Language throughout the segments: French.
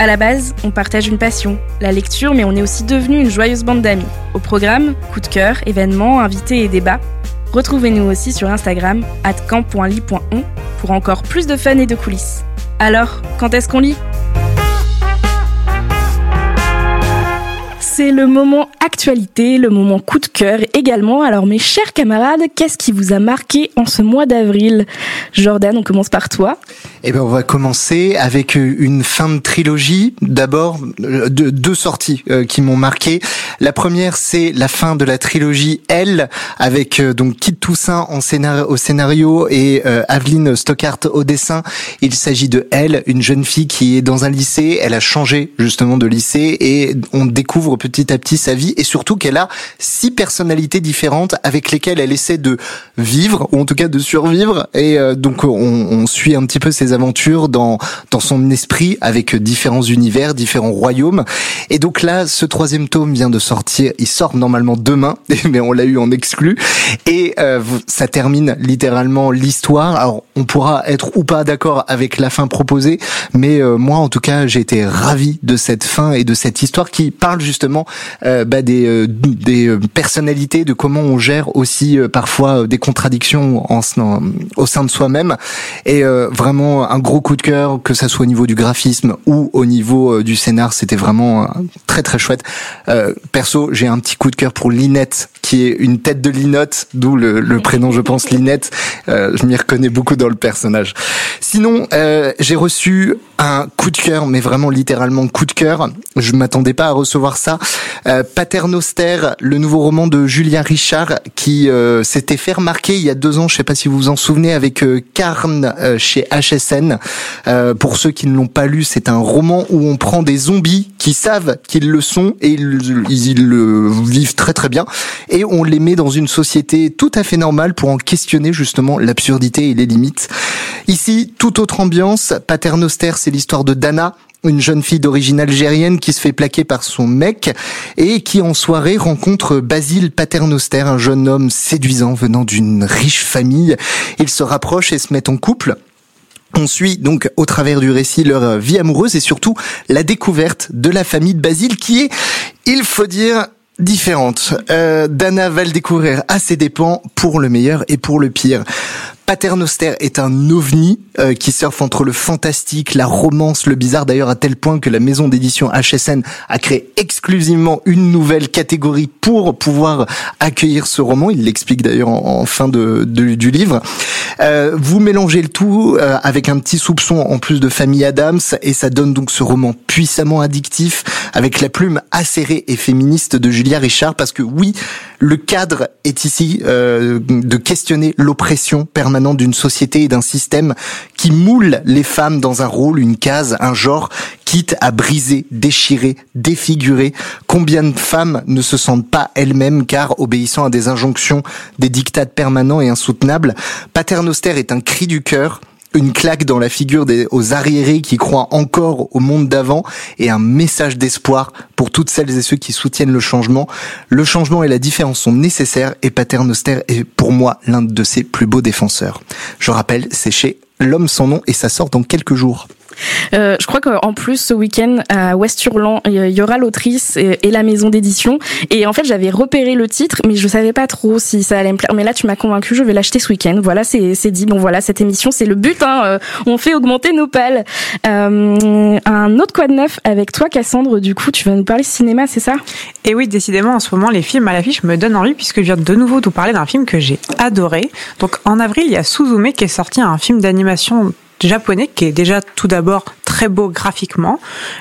À la base, on partage une passion, la lecture, mais on est aussi devenu une joyeuse bande d'amis. Au programme, coup de cœur, événements, invités et débats. Retrouvez-nous aussi sur Instagram, camp.ly.on, pour encore plus de fun et de coulisses. Alors, quand est-ce qu'on lit? C'est le moment actualité, le moment coup de cœur également. Alors mes chers camarades, qu'est-ce qui vous a marqué en ce mois d'avril? Jordan, on commence par toi. Eh ben on va commencer avec une fin de trilogie. D'abord deux sorties euh, qui m'ont marqué. La première c'est la fin de la trilogie Elle avec euh, donc Kit Toussaint au scénario et euh, Aveline Stockhart au dessin. Il s'agit de Elle, une jeune fille qui est dans un lycée. Elle a changé justement de lycée et on découvre petit à petit sa vie et surtout qu'elle a six personnalités différentes avec lesquelles elle essaie de vivre ou en tout cas de survivre et euh, donc on, on, suit un petit peu ses aventures dans dans son esprit avec différents univers, différents royaumes et donc là ce troisième tome vient de sortir, il sort normalement demain mais on l'a eu en exclu et euh, ça termine littéralement l'histoire. Alors on pourra être ou pas d'accord avec la fin proposée mais euh, moi en tout cas j'ai été ravi de cette fin et de cette histoire qui parle justement euh, bah, des, des personnalités, de comment on gère aussi parfois des contradictions au sein de soi-même. Et vraiment un gros coup de cœur, que ça soit au niveau du graphisme ou au niveau du scénar, c'était vraiment très très chouette. perso, j'ai un petit coup de cœur pour Linette, qui est une tête de Linotte, d'où le, prénom, je pense, Linette. je m'y reconnais beaucoup dans le personnage. Sinon, j'ai reçu un coup de cœur, mais vraiment littéralement coup de cœur. Je m'attendais pas à recevoir ça. Euh, Paternoster, le nouveau roman de Julien Richard, qui euh, s'était fait remarquer il y a deux ans, je sais pas si vous vous en souvenez, avec euh, Carn euh, chez HSN. pour ceux qui ne l'ont pas lu, c'est un roman où on prend des zombies qui savent qu'ils le sont et ils, ils, le vivent très très bien, et on les met dans une société tout à fait normale pour en questionner justement l'absurdité et les limites. Ici, toute autre ambiance. Paternoster, c'est l'histoire de Dana, une jeune fille d'origine algérienne qui se fait plaquer par son mec et qui en soirée rencontre Basile Paternoster, un jeune homme séduisant venant d'une riche famille. Ils se rapprochent et se mettent en couple. On suit donc au travers du récit leur vie amoureuse et surtout la découverte de la famille de Basile qui est, il faut dire, différente. Euh, Dana va le découvrir à ses dépens pour le meilleur et pour le pire. Paternoster est un ovni euh, qui surfe entre le fantastique, la romance, le bizarre d'ailleurs à tel point que la maison d'édition HSN a créé exclusivement une nouvelle catégorie pour pouvoir accueillir ce roman. Il l'explique d'ailleurs en, fin de, du livre. Euh, vous mélangez le tout euh, avec un petit soupçon en plus de Famille Adams et ça donne donc ce roman puissamment addictif avec la plume acérée et féministe de Julia Richard parce que oui, le cadre est ici de questionner l'oppression permanente d'une société et d'un système qui moule les femmes dans un rôle, une case, un genre, quitte à briser, déchirer, défigurer. Combien de femmes ne se sentent pas elles-mêmes car obéissant à des injonctions, des dictats permanents et insoutenables Paternoster est un cri du cœur une claque dans la figure aux arriérés qui croient encore au monde d'avant et un message d'espoir pour toutes celles et ceux qui soutiennent le changement. Le changement et la différence sont nécessaires et Paternoster est pour moi l'un de ses plus beaux défenseurs. Je rappelle, c'est chez L'homme sans nom et ça sort dans quelques jours. Euh, je crois qu'en plus ce week-end à West-Hurlan, il y aura l'autrice et, la maison d'édition. Et en fait, j'avais repéré le titre, mais je savais pas trop si ça allait me plaire. Mais là, tu m'as convaincu, je vais l'acheter ce week-end. Voilà, c'est dit. Bon, voilà, cette émission, c'est le but. Hein, euh, on fait augmenter nos pales. Euh, un autre quoi de neuf avec toi, Cassandre. Du coup, tu vas nous parler cinéma, c'est ça? Et oui, décidément, en ce moment, les films à l'affiche me donnent envie puisque je viens de nouveau vous parler d'un film que j'ai adoré. Donc, en avril, il y a Suzume qui est sorti un film d'animation japonais qui est déjà tout d'abord très beau graphiquement.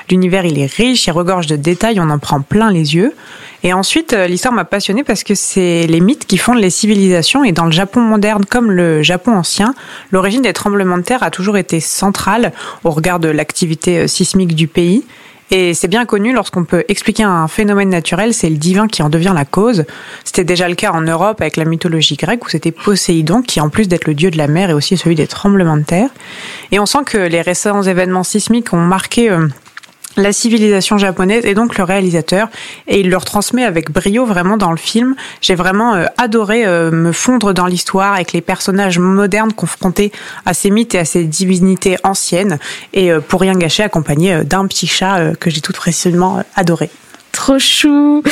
L'univers il est riche, il regorge de détails, on en prend plein les yeux. Et ensuite, euh, l'histoire m'a passionnée parce que c'est les mythes qui fondent les civilisations et dans le Japon moderne comme le Japon ancien, l'origine des tremblements de terre a toujours été centrale au regard de l'activité euh, sismique du pays. Et c'est bien connu, lorsqu'on peut expliquer un phénomène naturel, c'est le divin qui en devient la cause. C'était déjà le cas en Europe avec la mythologie grecque où c'était Poséidon qui, en plus d'être le dieu de la mer, est aussi celui des tremblements de terre. Et on sent que les récents événements sismiques ont marqué euh, la civilisation japonaise et donc le réalisateur et il leur transmet avec brio vraiment dans le film. J'ai vraiment euh, adoré euh, me fondre dans l'histoire avec les personnages modernes confrontés à ces mythes et à ces divinités anciennes et euh, pour rien gâcher accompagné d'un petit chat que j'ai tout précieusement adoré. Trop chou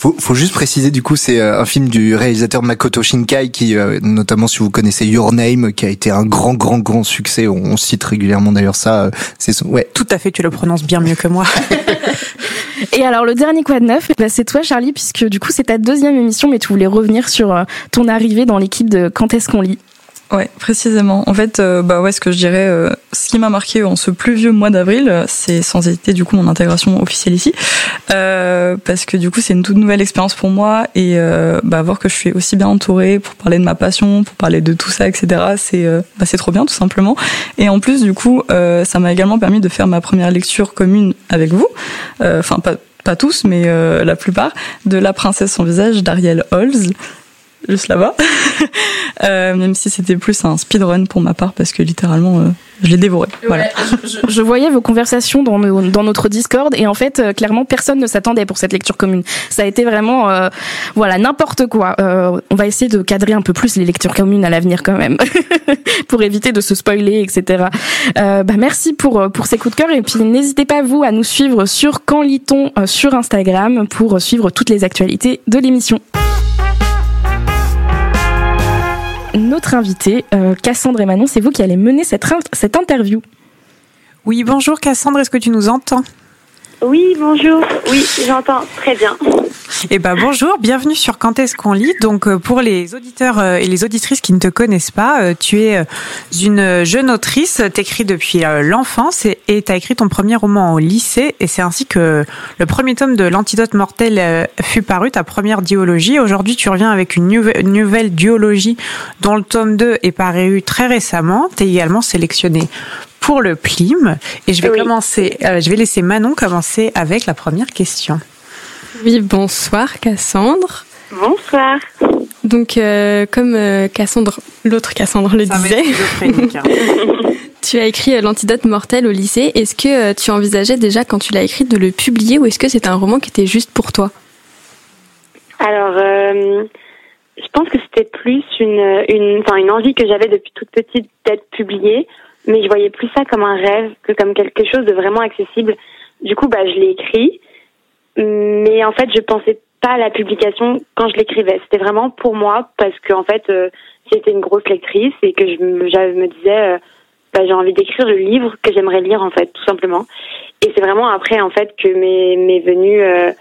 faut, faut juste préciser, du coup, c'est euh, un film du réalisateur Makoto Shinkai, qui, euh, notamment si vous connaissez Your Name, qui a été un grand, grand, grand succès. On, cite régulièrement d'ailleurs ça. Euh, c'est ouais. Tout à fait, tu le prononces bien mieux que moi. Et alors le dernier quoi de neuf, bah, c'est toi Charlie, puisque du coup c'est ta deuxième émission, mais tu voulais revenir sur ton arrivée dans l'équipe de Quand est-ce qu'on lit? Ouais, précisément. En fait, euh, bah ouais, ce que je dirais, euh, ce qui m'a marqué en ce plus vieux mois d'avril, c'est sans hésiter du coup mon intégration officielle ici, euh, parce que du coup c'est une toute nouvelle expérience pour moi et bah voir que je suis aussi bien entourée pour parler de ma passion, pour parler de tout ça, etc. C'est bah, c'est trop bien tout simplement. Et en plus du coup, ça m'a également permis de faire ma première lecture commune avec vous. Enfin pas pas tous, mais la plupart, de La princesse sans visage d'Ariel Holz juste là-bas. euh, même si c'était plus un speedrun pour ma part parce que littéralement euh, je l'ai dévoré. Voilà. je, voyais vos conversations dans, dans, notre Discord et en fait euh, clairement personne ne s'attendait pour cette lecture commune. Ça a été vraiment euh, voilà n'importe quoi. on va essayer de cadrer un peu plus les lectures communes à l'avenir quand même pour éviter de se spoiler etc. bah merci pour pour ces coups de cœur et puis n'hésitez pas vous à nous suivre sur Quand lit-on sur Instagram pour suivre toutes les actualités de l'émission notre invité, euh, Cassandre et Manon, c'est vous qui allez mener cette, cette interview. Oui, bonjour Cassandre, est-ce que tu nous entends? Oui, bonjour. Oui, j'entends très bien. Eh ben bonjour, bienvenue sur Quand est-ce qu'on lit? Donc euh, pour les auditeurs euh, et les auditrices qui ne te connaissent pas, euh, tu es une jeune autrice, t'écris depuis l'enfance et tu as écrit ton premier roman au lycée et c'est ainsi que le premier tome de l'antidote mortel fut paru, ta première diologie. Aujourd'hui, tu reviens avec une nouvelle duologie dont le tome 2 est paru très récemment. Tu es également sélectionné pour le Plim. Et je vais commencer, euh, je vais laisser Manon commencer avec la première question. Oui, bonsoir Cassandre. Bonsoir. Donc, euh, comme euh, Cassandre, l'autre Cassandre le disait, hein. tu as écrit L'antidote mortel au lycée. Est-ce que tu envisageais déjà, quand tu l'as écrit, de le publier ou est-ce que c'est un roman qui était juste pour toi? Alors, je pense que c'était plus une, une, une envie que j'avais depuis toute petite d'être publiée mais je voyais plus ça comme un rêve que comme quelque chose de vraiment accessible. Du coup, bah, je l'ai écrit, mais en fait, je pensais pas à la publication quand je l'écrivais. C'était vraiment pour moi parce que en fait, euh, j'étais une grosse lectrice et que je me, disais, euh, bah, j'ai envie d'écrire le livre que j'aimerais lire en fait, tout simplement. Et c'est vraiment après en fait que m'est venue euh,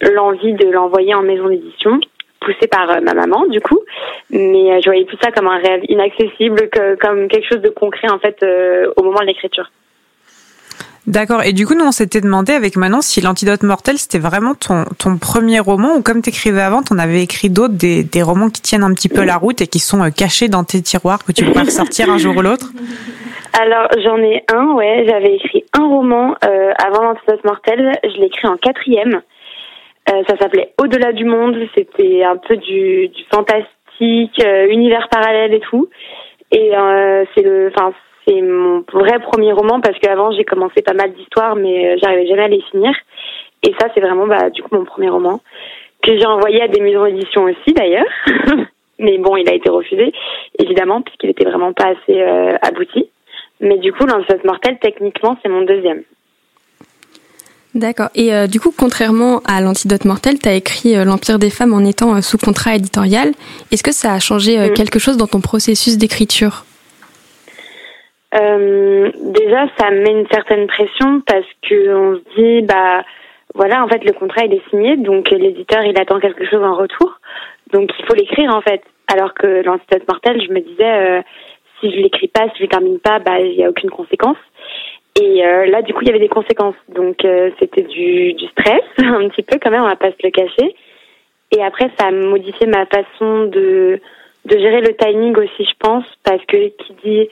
l'envie de l'envoyer en maison d'édition poussée par euh, ma maman du coup mais euh, je voyais tout ça comme un rêve inaccessible que, comme quelque chose de concret en fait euh, au moment de l'écriture D'accord. Et du coup, nous, on s'était demandé avec Manon si l'antidote mortel, c'était vraiment ton, ton premier roman ou comme t'écrivais avant, t'en avais écrit d'autres, des, des romans qui tiennent un petit peu la route et qui sont cachés dans tes tiroirs, que tu pourrais ressortir un jour ou l'autre? Alors, j'en ai un, ouais. J'avais écrit un roman euh, avant l'antidote mortel. Je l'ai écrit en quatrième. Euh, ça s'appelait Au-delà du monde. C'était un peu du, du fantastique, euh, univers parallèle et tout. Et euh, c'est le, enfin c'est mon vrai premier roman parce qu'avant j'ai commencé pas mal d'histoires, mais j'arrivais jamais à les finir. Et ça c'est vraiment bah du coup mon premier roman que j'ai envoyé à des maisons d'édition aussi d'ailleurs. mais bon, il a été refusé évidemment puisqu'il était vraiment pas assez abouti. Mais du coup, L'Anceuse Mortel, techniquement, c'est mon deuxième. D'accord. Et euh, du coup, contrairement à l'antidote mortel, tu as écrit euh, L'Empire des femmes en étant euh, sous contrat éditorial. Est-ce que ça a changé mm. quelque chose dans ton processus d'écriture? Déjà, ça met une certaine pression parce qu'on se dit, bah voilà, en fait, le contrat il est signé, donc l'éditeur il attend quelque chose en retour, donc il faut l'écrire en fait. Alors que l'antidote mortel, je me disais, si je l'écris pas, si je termine pas, bah il y a aucune conséquence. Et euh, là, du coup, il y avait des conséquences. Donc, euh, c'était du, stress, un petit peu quand même, on va pas se le cacher. Et après, ça a modifié ma façon de, de gérer le timing aussi, je pense, parce que qui dit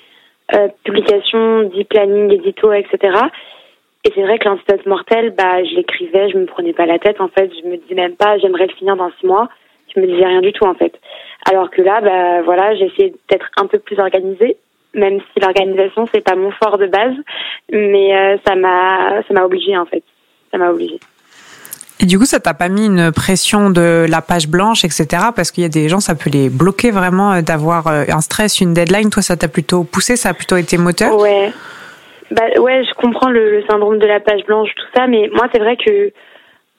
euh, publication dit planning, édito, etc. Et c'est vrai que l'antidote mortel, bah, je l'écrivais, je me prenais pas la tête, en fait. Je me disais même pas, j'aimerais le finir dans six mois. Je me disais rien du tout, en fait. Alors que là, bah, voilà, essayé d'être un peu plus organisée, même si l'organisation, c'est pas mon fort de base. Mais euh, ça m'a, ça m'a obligée, en fait. Ça m'a obligée. Et du coup, ça t'a pas mis une pression de la page blanche, etc. Parce qu'il y a des gens, ça peut les bloquer vraiment euh, d'avoir euh, un stress, une deadline. Toi, ça t'a plutôt poussé, ça a plutôt été moteur? Ouais. Bah ouais, je comprends le, syndrome de la page blanche, tout ça, mais moi, c'est vrai que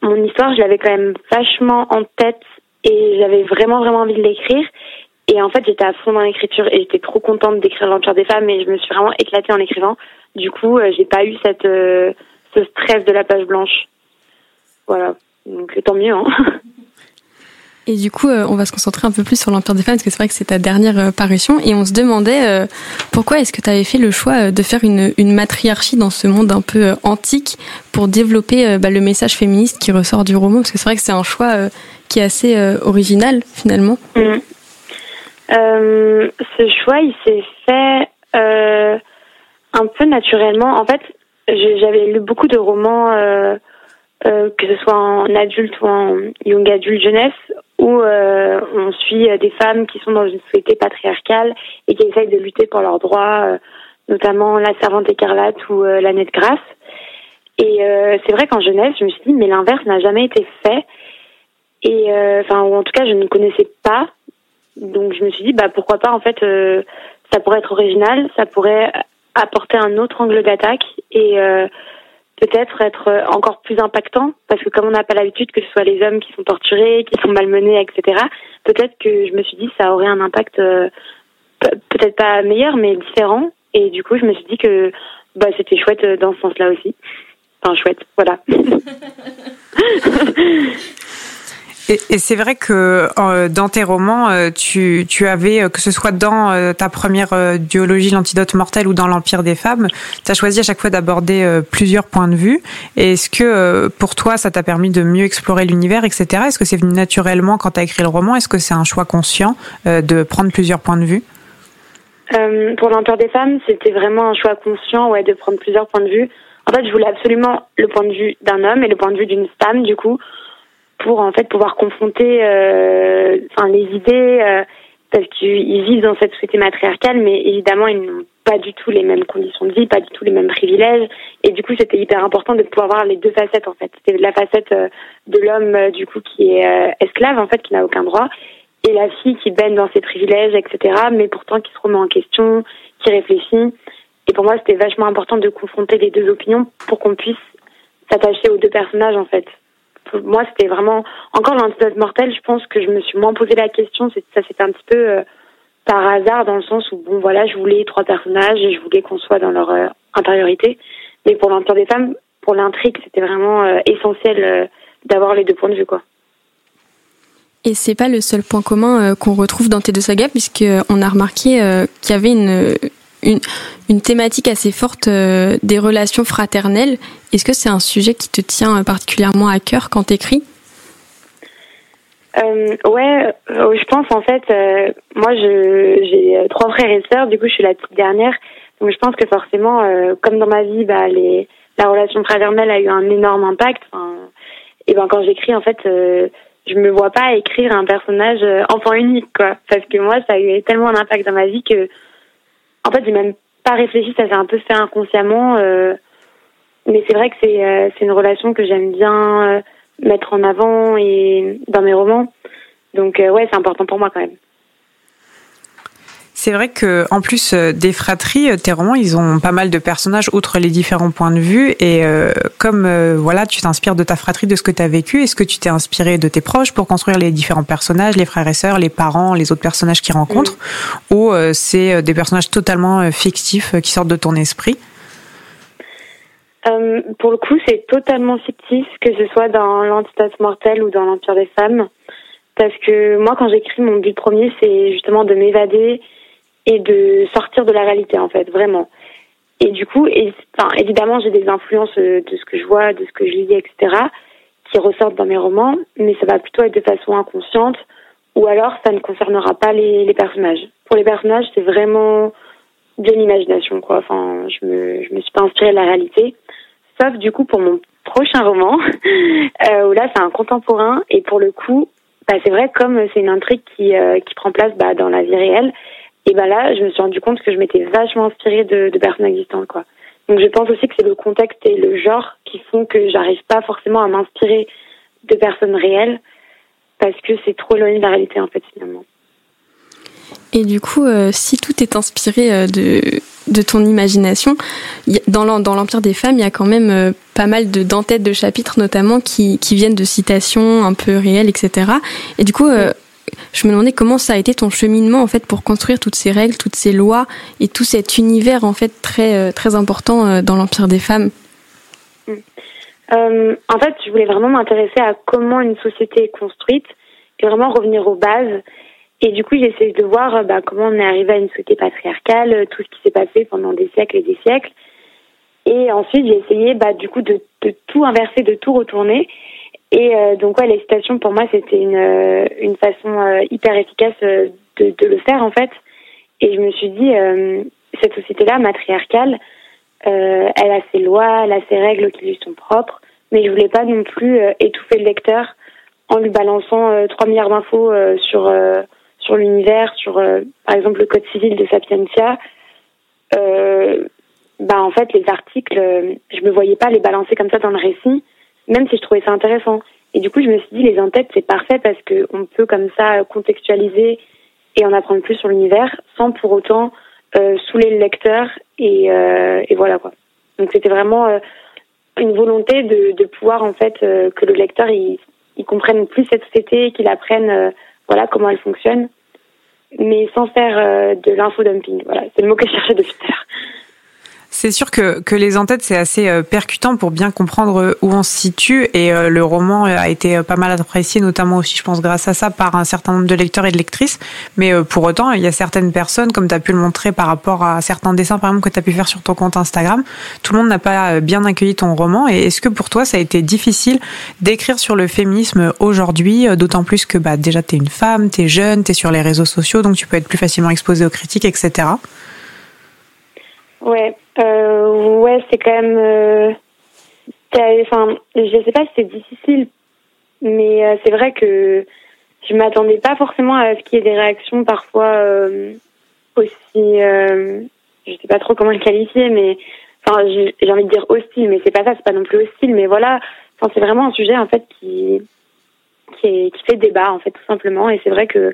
mon histoire, je l'avais quand même vachement en tête et j'avais vraiment vraiment envie de l'écrire. Et en fait, j'étais à fond dans l'écriture et j'étais trop contente d'écrire l'Empire des femmes et je me suis vraiment éclatée en écrivant. Du coup, euh, j'ai pas eu cette ce stress de la page blanche. Voilà, donc tant mieux. Hein. Et du coup, euh, on va se concentrer un peu plus sur l'Empire des femmes, parce que c'est vrai que c'est ta dernière euh, parution. Et on se demandait euh, pourquoi est-ce que tu avais fait le choix de faire une, une, matriarchie dans ce monde un peu antique pour développer bah, le message féministe qui ressort du roman? Parce que c'est vrai que c'est un choix qui est assez original, finalement. Mmh. Ce choix, il s'est fait un peu naturellement. En fait, j'avais lu beaucoup de romans euh, que ce soit en adulte ou en young adulte jeunesse, où euh, on suit des femmes qui sont dans une société patriarcale et qui essayent de lutter pour leurs droits, euh, notamment la servante écarlate ou la nette grasse. Et c'est vrai qu'en jeunesse, je me suis dit, mais l'inverse n'a jamais été fait. Et enfin, ou en tout cas, je ne connaissais pas. Donc, je me suis dit, bah pourquoi pas En fait, ça pourrait être original, ça pourrait apporter un autre angle d'attaque et peut-être être euh, encore plus impactant parce que comme on n'a pas l'habitude que ce soit les hommes qui sont torturés, qui sont malmenés, etc. Peut-être que je me suis dit ça aurait un impact euh, peut-être pas meilleur mais différent et du coup je me suis dit que bah c'était chouette euh, dans ce sens-là aussi. Enfin chouette, voilà. Et, c'est vrai que euh, dans tes romans, euh, tu, avais, euh, que ce soit dans ta première duologie, l'antidote mortel ou dans l'Empire des femmes, tu as choisi à chaque fois d'aborder plusieurs points de vue. Est-ce que pour toi, ça t'a permis de mieux explorer l'univers, etc. Est-ce que c'est venu naturellement quand tu as écrit le roman? Est-ce que c'est un choix conscient de prendre plusieurs points de vue? Pour l'Empire des femmes, c'était vraiment un choix conscient de prendre plusieurs points de vue. En fait, je voulais absolument le point de vue d'un homme et le point de vue d'une femme, du coup pour en fait pouvoir confronter euh, enfin les idées euh, parce qu'ils vivent dans cette société matriarcale mais évidemment ils n'ont pas du tout les mêmes conditions de vie pas du tout les mêmes privilèges. Et du coup c'était hyper important de pouvoir voir les deux facettes en fait. C'était la facette euh, de l'homme du coup qui est esclave en fait qui n'a aucun droit et la fille qui baigne dans ses privilèges etc mais pourtant qui se remet en question qui réfléchit. Et pour moi c'était vachement important de confronter les deux opinions pour qu'on puisse s'attacher aux deux personnages en fait moi, c'était vraiment encore l'antidote mortel. Je pense que je me suis moins posé la question. Ça, c'était un petit peu euh, par hasard dans le sens où bon, voilà, je voulais trois personnages et je voulais qu'on soit dans leur euh, intériorité. Mais pour l'empire des femmes, pour l'intrigue, c'était vraiment euh, essentiel d'avoir les deux points de vue, quoi. Et c'est pas le seul point commun qu'on retrouve dans tes deux sagas, puisque on a remarqué qu'il y avait une, une, une thématique assez forte euh, des relations fraternelles. Est-ce que c'est un sujet qui te tient particulièrement à cœur quand tu écris euh, ouais, euh, je pense en fait, euh, moi j'ai trois frères et sœurs, du coup je suis la petite dernière, donc je pense que forcément, comme dans ma vie, bah, les, la relation fraternelle a eu un énorme impact. et ben quand j'écris en fait, je me vois pas écrire un personnage enfant unique quoi, parce que moi ça a eu tellement d'impact dans ma vie que en fait, j'ai même pas réfléchi, ça s'est un peu fait inconsciemment. Euh, mais c'est vrai que c'est euh, une relation que j'aime bien euh, mettre en avant et dans mes romans. Donc ouais, c'est important pour moi quand même. C'est vrai que en plus euh, des fratries, euh, tes romans, ils ont pas mal de personnages outre les différents points de vue. Et euh, comme voilà, tu t'inspires de ta fratrie, de ce que tu as vécu, est-ce que tu t'es inspiré de tes proches pour construire les différents personnages, les frères et sœurs, les parents, les autres personnages qu'ils rencontrent, mm. ou c'est des personnages totalement fictifs qui sortent de ton esprit? Pour le coup, c'est totalement fictif, que ce soit dans l'Antidote mortel ou dans l'Empire des femmes. Parce que moi, quand j'écris, mon but premier, c'est justement de m'évader et de sortir de la réalité en fait, vraiment. Et du coup, et, enfin, évidemment, j'ai des influences euh, de ce que je vois, de ce que je lis, etc., qui ressortent dans mes romans, mais ça va plutôt être de façon inconsciente, ou alors ça ne concernera pas les, personnages. Pour les personnages, c'est vraiment de l'imagination, quoi. Enfin, je me, je me suis pas inspirée de la réalité. sauf du coup pour mon prochain roman, où là c'est un contemporain et pour le coup, bah, c'est vrai comme c'est une intrigue qui qui prend place bah, dans la vie réelle. Et bah là, je me suis rendu compte que je m'étais vachement inspirée de, personnes existantes, quoi. Donc je pense aussi que c'est le contexte et le genre qui font que j'arrive pas forcément à m'inspirer de personnes réelles parce que c'est trop éloigné de la réalité en fait finalement. Et du coup, euh, si tout est inspiré euh, de, de ton imagination, dans l'Empire des femmes, il y a quand même euh, pas mal de d'entêtes de chapitres notamment qui viennent de citations un peu réelles, etc. Et du coup, je me demandais comment ça a été ton cheminement en fait pour construire toutes ces règles, toutes ces lois et tout cet univers en fait très euh, très important euh, dans l'empire des femmes. Mm. Euh, en fait, je voulais vraiment m'intéresser à comment une société est construite et vraiment revenir aux bases. Et du coup, j'ai essayé de voir bah, comment on est arrivé à une société patriarcale, tout ce qui s'est passé pendant des siècles et des siècles. Et ensuite, j'ai essayé bah, du coup de tout inverser, de tout retourner. Et euh, donc ouais, les citations pour moi c'était une euh, une façon euh, hyper efficace de, de le faire en fait. Et je me suis dit cette société-là matriarcale, elle a ses lois, elle a ses règles qui lui sont propres, mais je voulais pas non plus étouffer le lecteur en lui balançant 3 milliards d'infos sur sur l'univers, sur par exemple le code civil de Sapientia. bah en fait les articles, je me voyais pas les balancer comme ça dans le récit même si je trouvais ça intéressant. Et du coup, je me suis dit, les en-têtes, c'est parfait parce qu'on peut comme ça contextualiser et en apprendre plus sur l'univers sans pour autant euh, saouler le lecteur. Et, euh, voilà quoi. Donc c'était vraiment euh, une volonté de, pouvoir en fait euh, que le lecteur il, comprenne plus cette société, qu'il apprenne voilà comment elle fonctionne, mais sans faire de l'infodumping. Voilà, c'est le mot que je cherchais depuis tout à l'heure. C'est sûr que, que les en-têtes, c'est assez euh, percutant pour bien comprendre euh, où on se situe. Et euh, le roman a été pas mal apprécié, notamment aussi, je pense, grâce à ça, par un certain nombre de lecteurs et de lectrices. Mais pour autant, il y a certaines personnes, comme tu as pu le montrer par rapport à certains dessins, par exemple, que tu as pu faire sur ton compte Instagram, tout le monde n'a pas bien accueilli ton roman. Et est-ce que pour toi, ça a été difficile d'écrire sur le féminisme aujourd'hui, d'autant plus que bah, déjà, tu es une femme, tu es jeune, tu es sur les réseaux sociaux, donc tu peux être plus facilement exposé aux critiques, etc. Ouais, euh, ouais, c'est quand même. Euh, enfin, je sais pas si c'est difficile, mais euh, c'est vrai que je m'attendais pas forcément à ce qu'il y ait des réactions parfois euh, aussi. Je sais pas trop comment le qualifier, mais enfin, j'ai envie de dire hostile, mais c'est pas ça, c'est pas non plus hostile, mais voilà. Enfin, c'est vraiment un sujet en fait qui qui fait débat en fait tout simplement, et c'est vrai que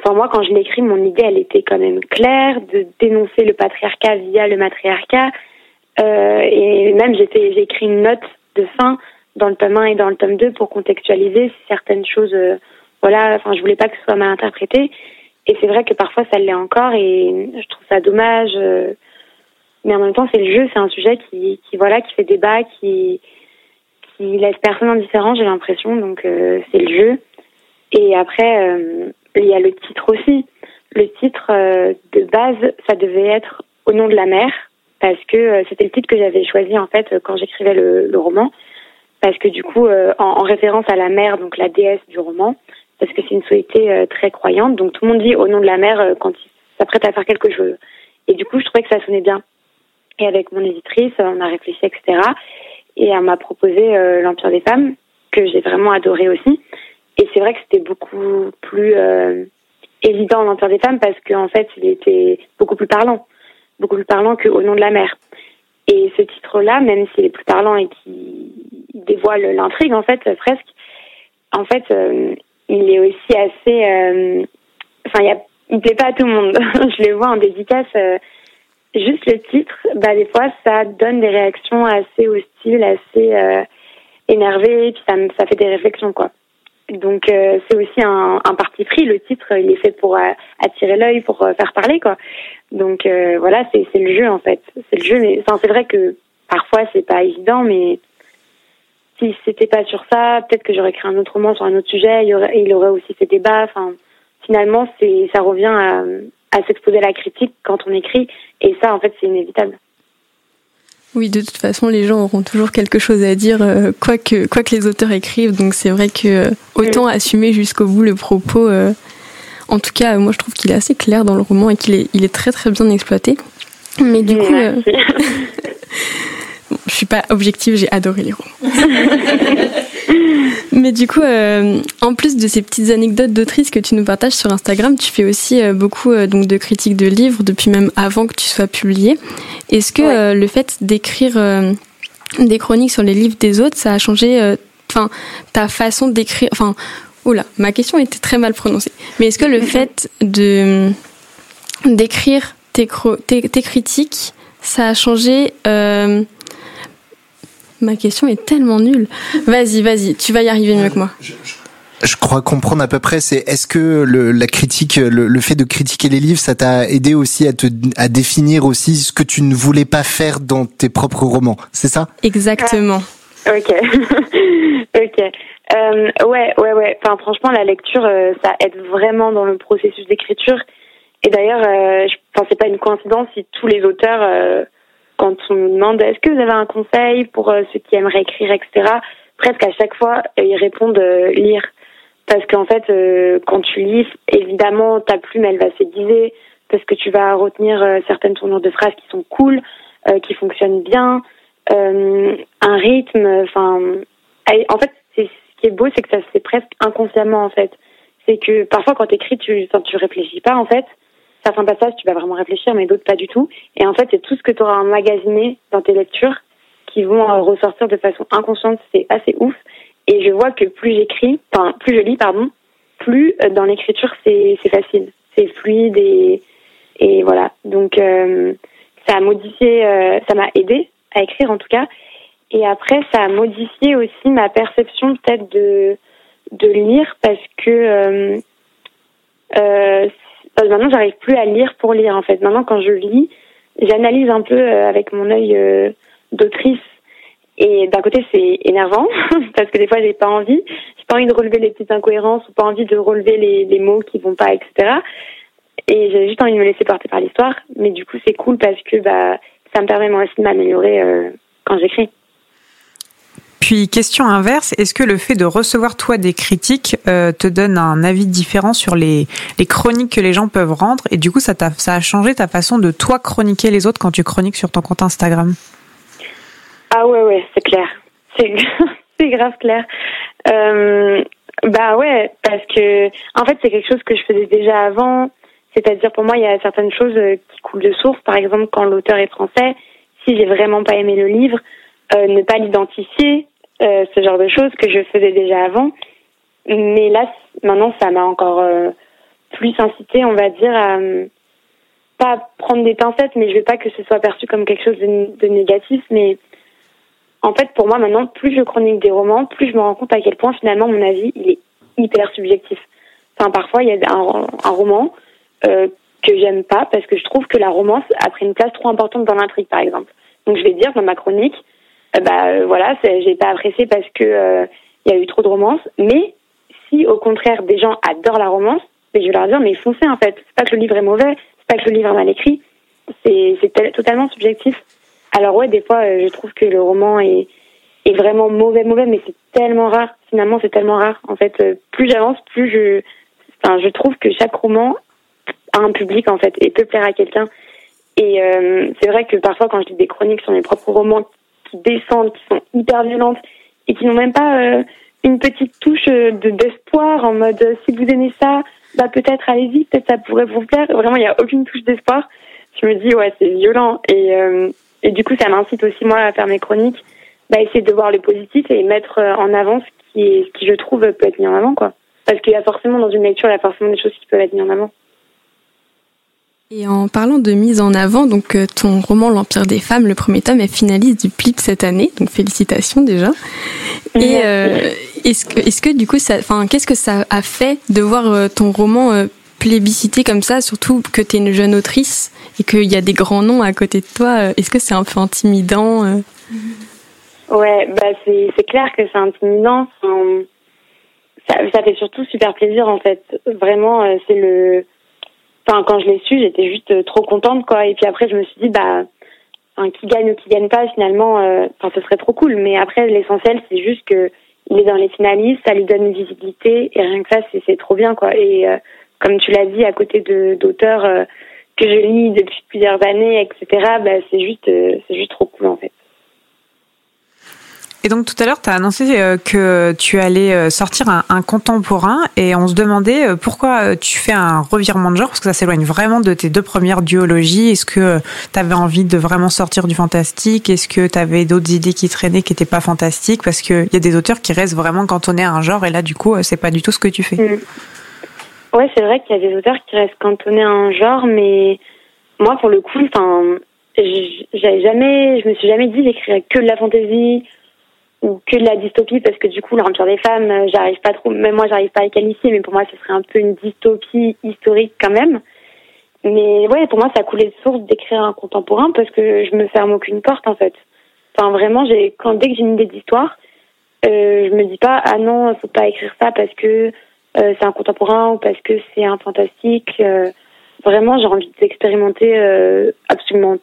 Enfin, moi, quand je l'écris, mon idée, elle était quand même claire de dénoncer le patriarcat via le matriarcat. Euh, et même, j'ai écrit une note de fin dans le tome 1 et dans le tome 2 pour contextualiser certaines choses. Euh, voilà, enfin, je voulais pas que ce soit mal interprété. Et c'est vrai que parfois, ça l'est encore et je trouve ça dommage. Euh, mais en même temps, c'est le jeu, c'est un sujet qui, qui, voilà, qui fait débat, qui, qui laisse personne indifférent, j'ai l'impression. Donc, euh, c'est le jeu. Et après, il y a le titre aussi. Le titre euh, de base, ça devait être Au nom de la mer, parce que euh, c'était le titre que j'avais choisi en fait quand j'écrivais le, roman, parce que du coup, euh, en, en, référence à la mer, donc la déesse du roman, parce que c'est une société très croyante, donc tout le monde dit au nom de la mer quand il s'apprête à faire quelque chose. Et du coup, je trouvais que ça sonnait bien. Et avec mon éditrice, on a réfléchi, etc. Et elle m'a proposé l'Empire des femmes, que j'ai vraiment adoré aussi. Et c'est vrai que c'était beaucoup plus euh, évident l'Empire des femmes parce qu'en fait, il était beaucoup plus parlant, beaucoup plus parlant qu'au nom de la mer. Et ce titre-là, même s'il est plus parlant et qui dévoile l'intrigue, en fait, presque, en fait, euh, il est aussi assez. Euh, enfin, il, y il plaît pas à tout le monde. Je le vois en dédicace. Euh, juste le titre, bah, des fois, ça donne des réactions assez hostiles, assez euh, énervées, puis ça, ça fait des réflexions, quoi. Donc euh, c'est aussi un, un, parti pris. Le titre, il est fait pour euh, attirer l'œil, pour euh, faire parler, quoi. Donc voilà, c'est le jeu en fait. C'est le jeu. Mais enfin, c'est vrai que parfois c'est pas évident, mais si c'était pas sur ça, peut-être que j'aurais créé un autre roman sur un autre sujet. Il y aurait, il aurait aussi fait débat. Enfin, finalement, c'est ça revient à, à s'exposer à la critique quand on écrit, et ça, en fait, c'est inévitable. Oui, de toute façon, les gens auront toujours quelque chose à dire, euh, quoi, que, quoi que les auteurs écrivent. Donc c'est vrai que euh, autant assumer jusqu'au bout le propos. Euh, en tout cas, moi je trouve qu'il est assez clair dans le roman et qu'il est, il est très très bien exploité. Mais du coup, je suis pas objective, j'ai adoré les romans. Mais du coup, euh, en plus de ces petites anecdotes d'autrice que tu nous partages sur Instagram, tu fais aussi euh, beaucoup euh, donc de critiques de livres depuis même avant que tu sois publié. Est-ce que le fait d'écrire des chroniques sur les livres des autres, ça a changé, enfin, ta façon d'écrire, enfin, oula, ma question était très mal prononcée. Mais est-ce que le fait de d'écrire tes, tes, critiques, ça a changé Ma question est tellement nulle. Vas-y, vas-y, tu vas y arriver mieux que moi. Je, crois comprendre à peu près, c'est est-ce que le, la critique, le, fait de critiquer les livres, ça t'a aidé aussi à te à définir aussi ce que tu ne voulais pas faire dans tes propres romans, c'est ça? Exactement. Ah, ok, ok. Euh, ouais, ouais, ouais. Enfin, franchement, la lecture, euh, ça aide vraiment dans le processus d'écriture. Et d'ailleurs, euh, je pensais pas une coïncidence si tous les auteurs euh, quand on me demande est-ce que vous avez un conseil pour euh, ceux qui aimeraient écrire, etc., presque à chaque fois, euh, ils répondent euh, lire. Parce qu'en fait, quand tu lis, évidemment, ta plume, elle va s'aiguiser, parce que tu vas retenir certaines tournures de phrases qui sont cool, qui fonctionnent bien, un rythme, enfin... En fait, ce qui est beau, c'est que ça se fait presque inconsciemment, en fait. C'est que parfois, quand tu, tu réfléchis pas, en fait certains passages, tu vas vraiment réfléchir, mais d'autres pas du tout. Et en fait, c'est tout ce que tu auras emmagasiné dans tes lectures qui vont euh, ressortir de façon inconsciente. C'est assez ouf. Et je vois que plus j'écris, enfin, plus je lis, pardon, plus euh, dans l'écriture, c'est facile. C'est fluide et, voilà. Donc, euh, ça a modifié, ça m'a aidé à écrire en tout cas. Et après, ça a modifié aussi ma perception peut-être de, de lire parce que euh, parce que maintenant, j'arrive plus à lire pour lire, en fait. Maintenant, quand je lis, j'analyse un peu euh, avec mon œil euh, d'autrice. Et d'un côté, c'est énervant, parce que des fois, j'ai pas envie. J'ai pas envie de relever les petites incohérences ou pas envie de relever les, les mots qui vont pas, etc. Et j'ai juste envie de me laisser porter par l'histoire. Mais du coup, c'est cool parce que bah, ça me permet moi aussi de m'améliorer euh, quand j'écris. Puis question inverse, est-ce que le fait de recevoir toi des critiques euh, te donne un avis différent sur les, chroniques que les gens peuvent rendre? Et du coup ça, a, ça a changé ta façon de toi chroniquer les autres quand tu chroniques sur ton compte Instagram? Ah ouais ouais c'est clair, c'est grave clair. Euh, bah ouais parce que en fait c'est quelque chose que je faisais déjà avant, c'est-à-dire pour moi il y a certaines choses euh, qui coulent de source, par exemple quand l'auteur est français, si j'ai vraiment pas aimé le livre, ne pas l'identifier, euh, ce genre de choses que je faisais déjà avant. Mais là, maintenant, ça m'a encore euh, plus incité, on va dire, à euh, pas prendre des pincettes, mais je veux pas que ce soit perçu comme quelque chose de, négatif. Mais en fait, pour moi, maintenant, plus je chronique des romans, plus je me rends compte à quel point finalement mon avis il est hyper subjectif. Enfin, parfois, il y a un, roman euh, que j'aime pas parce que je trouve que la romance a pris une place trop importante dans l'intrigue, par exemple. Donc, je vais dire dans ma chronique, bah euh, voilà, j'ai pas apprécié parce que euh, il y a eu trop de romance. Mais si au contraire des gens adorent la romance, mais je vais leur dire mais foncez en fait. C'est pas que le livre est mauvais, c'est pas que le livre est mal écrit, c'est totalement subjectif. Alors ouais, des fois je trouve que le roman est est vraiment mauvais mauvais, mais c'est tellement rare. Finalement, c'est tellement rare. En fait, plus j'avance, plus je je trouve que chaque roman a un public en fait et peut plaire à quelqu'un. Et euh, c'est vrai que parfois, quand je lis des chroniques sur mes propres romans descendent, qui sont hyper violentes et qui n'ont même pas euh, une petite touche euh, de d'espoir en mode euh, si vous aimez ça, bah peut-être allez-y, peut-être ça pourrait vous plaire. Vraiment, il n'y a aucune touche d'espoir. Je me dis ouais, c'est violent et et du coup, ça m'incite aussi moi à faire mes chroniques, bah essayer de voir le positif et mettre en avant ce qui ce qui je trouve peut être mis en avant quoi. Parce qu'il y a forcément dans une lecture, il y a forcément des choses qui peuvent être mises en avant. Et en parlant de mise en avant, donc euh, ton roman L'Empire des femmes, le premier tome est finaliste du PLIP cette année, donc félicitations déjà. Et euh, est-ce que, est-ce que du coup, ça, enfin, qu'est-ce que ça a fait de voir euh, ton roman plébiscité comme ça, surtout que tu es une jeune autrice et qu'il y a des grands noms à côté de toi Est-ce que c'est un peu intimidant Ouais, bah c'est, c'est clair que c'est intimidant. ça, ça fait surtout super plaisir en fait. Vraiment, c'est le enfin quand je l'ai su, j'étais juste euh, trop contente quoi. Et puis après, je me suis dit bah, enfin, qui gagne ou qui gagne pas, finalement, euh, enfin ce serait trop cool. Mais après, l'essentiel, c'est juste que il est dans les finalistes, ça lui donne une visibilité et rien que ça, c'est trop bien quoi. Et euh, comme tu l'as dit, à côté de d'auteurs que je lis depuis plusieurs années, etc. Bah c'est juste c'est juste trop cool en fait. Et donc tout à l'heure, tu as annoncé euh, que tu allais euh, sortir un, contemporain et on se demandait euh, pourquoi tu fais un revirement de genre, parce que ça s'éloigne vraiment de tes deux premières duologies. Est-ce que tu avais envie de vraiment sortir du fantastique? Est-ce que tu avais d'autres idées qui traînaient qui n'étaient pas fantastiques? Parce qu'il y a des auteurs qui restent vraiment cantonnés à un genre et là, du coup, c'est pas du tout ce que tu fais. Mm. Ouais, c'est vrai qu'il y a des auteurs qui restent cantonnés à un genre, mais moi, pour le coup, enfin, j'avais jamais, je me suis jamais dit d'écrire que de la fantaisie ou que de la dystopie parce que du coup, le Rampire des femmes, euh, j'arrive pas trop, même moi, j'arrive pas à les qualifier, mais pour moi, ce serait un peu une dystopie historique quand même. Mais ouais, pour moi, ça coulait de source d'écrire un contemporain parce que je me ferme aucune porte en fait. Enfin, vraiment, dès que j'ai une idée d'histoire, euh, je me dis pas ah non, faut pas écrire ça parce que euh, c'est un contemporain ou parce que c'est un fantastique. Euh, vraiment, j'ai envie d'expérimenter absolument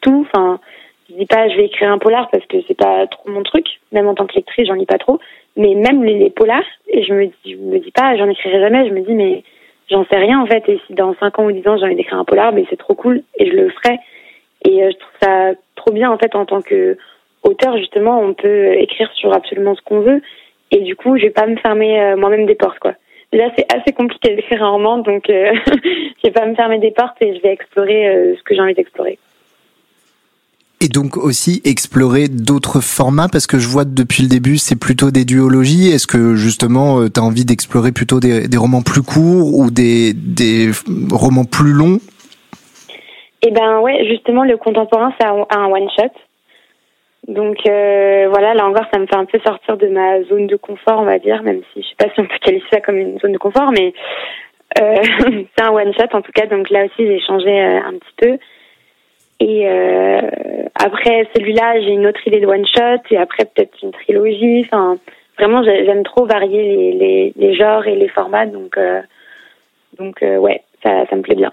tout. Enfin, je dis pas je vais écrire un polar parce que c'est pas trop mon truc. Même en tant que lectrice, j'en lis pas trop. Mais même les, polars, et je me dis, je me dis pas j'en écrirai jamais. Je me dis mais j'en sais rien en fait. Et si dans 5 ans ou 10 ans j'ai envie d'écrire un polar, mais c'est trop cool et je le ferai. Et euh, je trouve ça trop bien en fait en tant que auteur justement, on peut écrire sur absolument ce qu'on veut. Et du coup, je vais pas me fermer euh, moi-même des portes quoi. Là, c'est assez compliqué d'écrire un roman, donc euh, je vais pas me fermer des portes et je vais explorer ce que j'ai envie d'explorer. Et donc aussi explorer d'autres formats parce que je vois depuis le début c'est plutôt des duologies. Est-ce que justement euh, tu as envie d'explorer plutôt des, romans plus courts ou des, des romans plus longs? Eh ben ouais, justement le contemporain c'est un one shot. Donc euh, voilà, là encore ça me fait un peu sortir de ma zone de confort on va dire, même si je sais pas si on peut qualifier ça comme une zone de confort, mais euh, c'est un one shot en tout cas. Donc là aussi j'ai changé un petit peu. Et euh, après celui-là, j'ai une autre idée de one shot et après peut-être une trilogie. Enfin, vraiment, j'aime trop varier les, les, les, genres et les formats, donc euh, donc euh, ouais, ça, ça me plaît bien.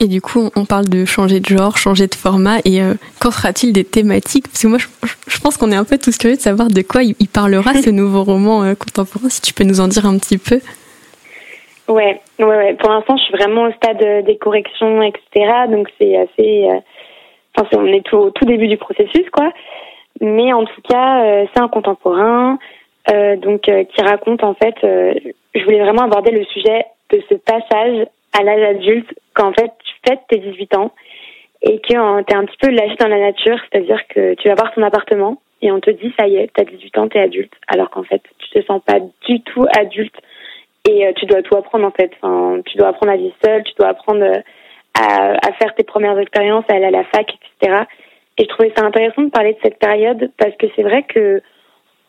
Et du coup, on parle de changer de genre, changer de format. Et euh, qu'en sera-t-il des thématiques? Parce que moi, je, je pense qu'on est un peu tous curieux de savoir de quoi il, parlera ce nouveau roman contemporain. Si tu peux nous en dire un petit peu. Ouais, ouais, ouais. Pour l'instant, je suis vraiment au stade euh, des corrections, etc. Donc c'est assez. Euh, enfin, on est tout, au tout début du processus, quoi. Mais en tout cas, euh, c'est un contemporain, donc qui raconte en fait. je voulais vraiment aborder le sujet de ce passage à l'âge adulte, quand en fait tu fêtes tes 18 ans et que tu es un petit peu lâché dans la nature, c'est-à-dire que tu vas voir ton appartement et on te dit ça y est, t'as 18 ans, t'es adulte, alors qu'en fait tu te sens pas du tout adulte et euh, tu dois tout apprendre en fait. Enfin, tu dois apprendre à vivre seul, tu dois apprendre euh, à, à, faire tes premières expériences, à aller à la fac, etc. Et je trouvais ça intéressant de parler de cette période parce que c'est vrai que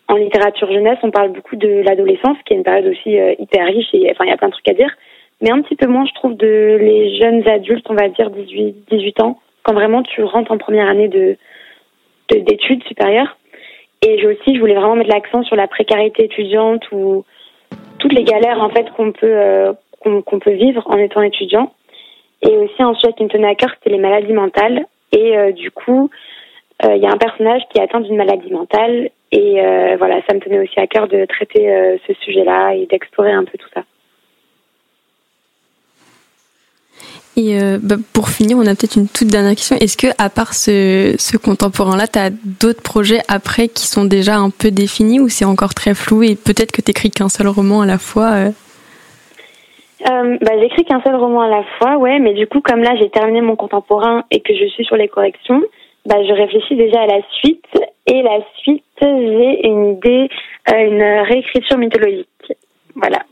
en littérature jeunesse, on parle beaucoup de l'adolescence, qui est une période aussi euh, hyper riche et enfin il y a plein de trucs à dire, mais un petit peu moins, je trouve, de les jeunes adultes, on va dire 18, 18 ans, quand vraiment tu rentres en première année de d'études supérieures. Et aussi, je voulais vraiment mettre l'accent sur la précarité étudiante ou toutes les galères en fait qu'on peut euh, qu'on peut vivre en étant étudiant. Et aussi un sujet qui me tenait à cœur, c'était les maladies mentales. Et euh, du coup, euh, il y a un personnage qui est atteint d'une maladie mentale. Et voilà, ça me tenait aussi à cœur de traiter ce sujet-là et d'explorer un peu tout ça. Et bah, pour finir, on a peut-être une toute dernière question. Est-ce que, à part ce, ce contemporain-là, tu as d'autres projets après qui sont déjà un peu définis ou c'est encore très flou et peut-être que tu écris qu'un seul roman à la fois euh? Euh, bah, J'écris qu'un seul roman à la fois, ouais, mais du coup, comme là j'ai terminé mon contemporain et que je suis sur les corrections, bah, je réfléchis déjà à la suite. Et la suite, j'ai une idée, euh, une réécriture mythologique. Voilà.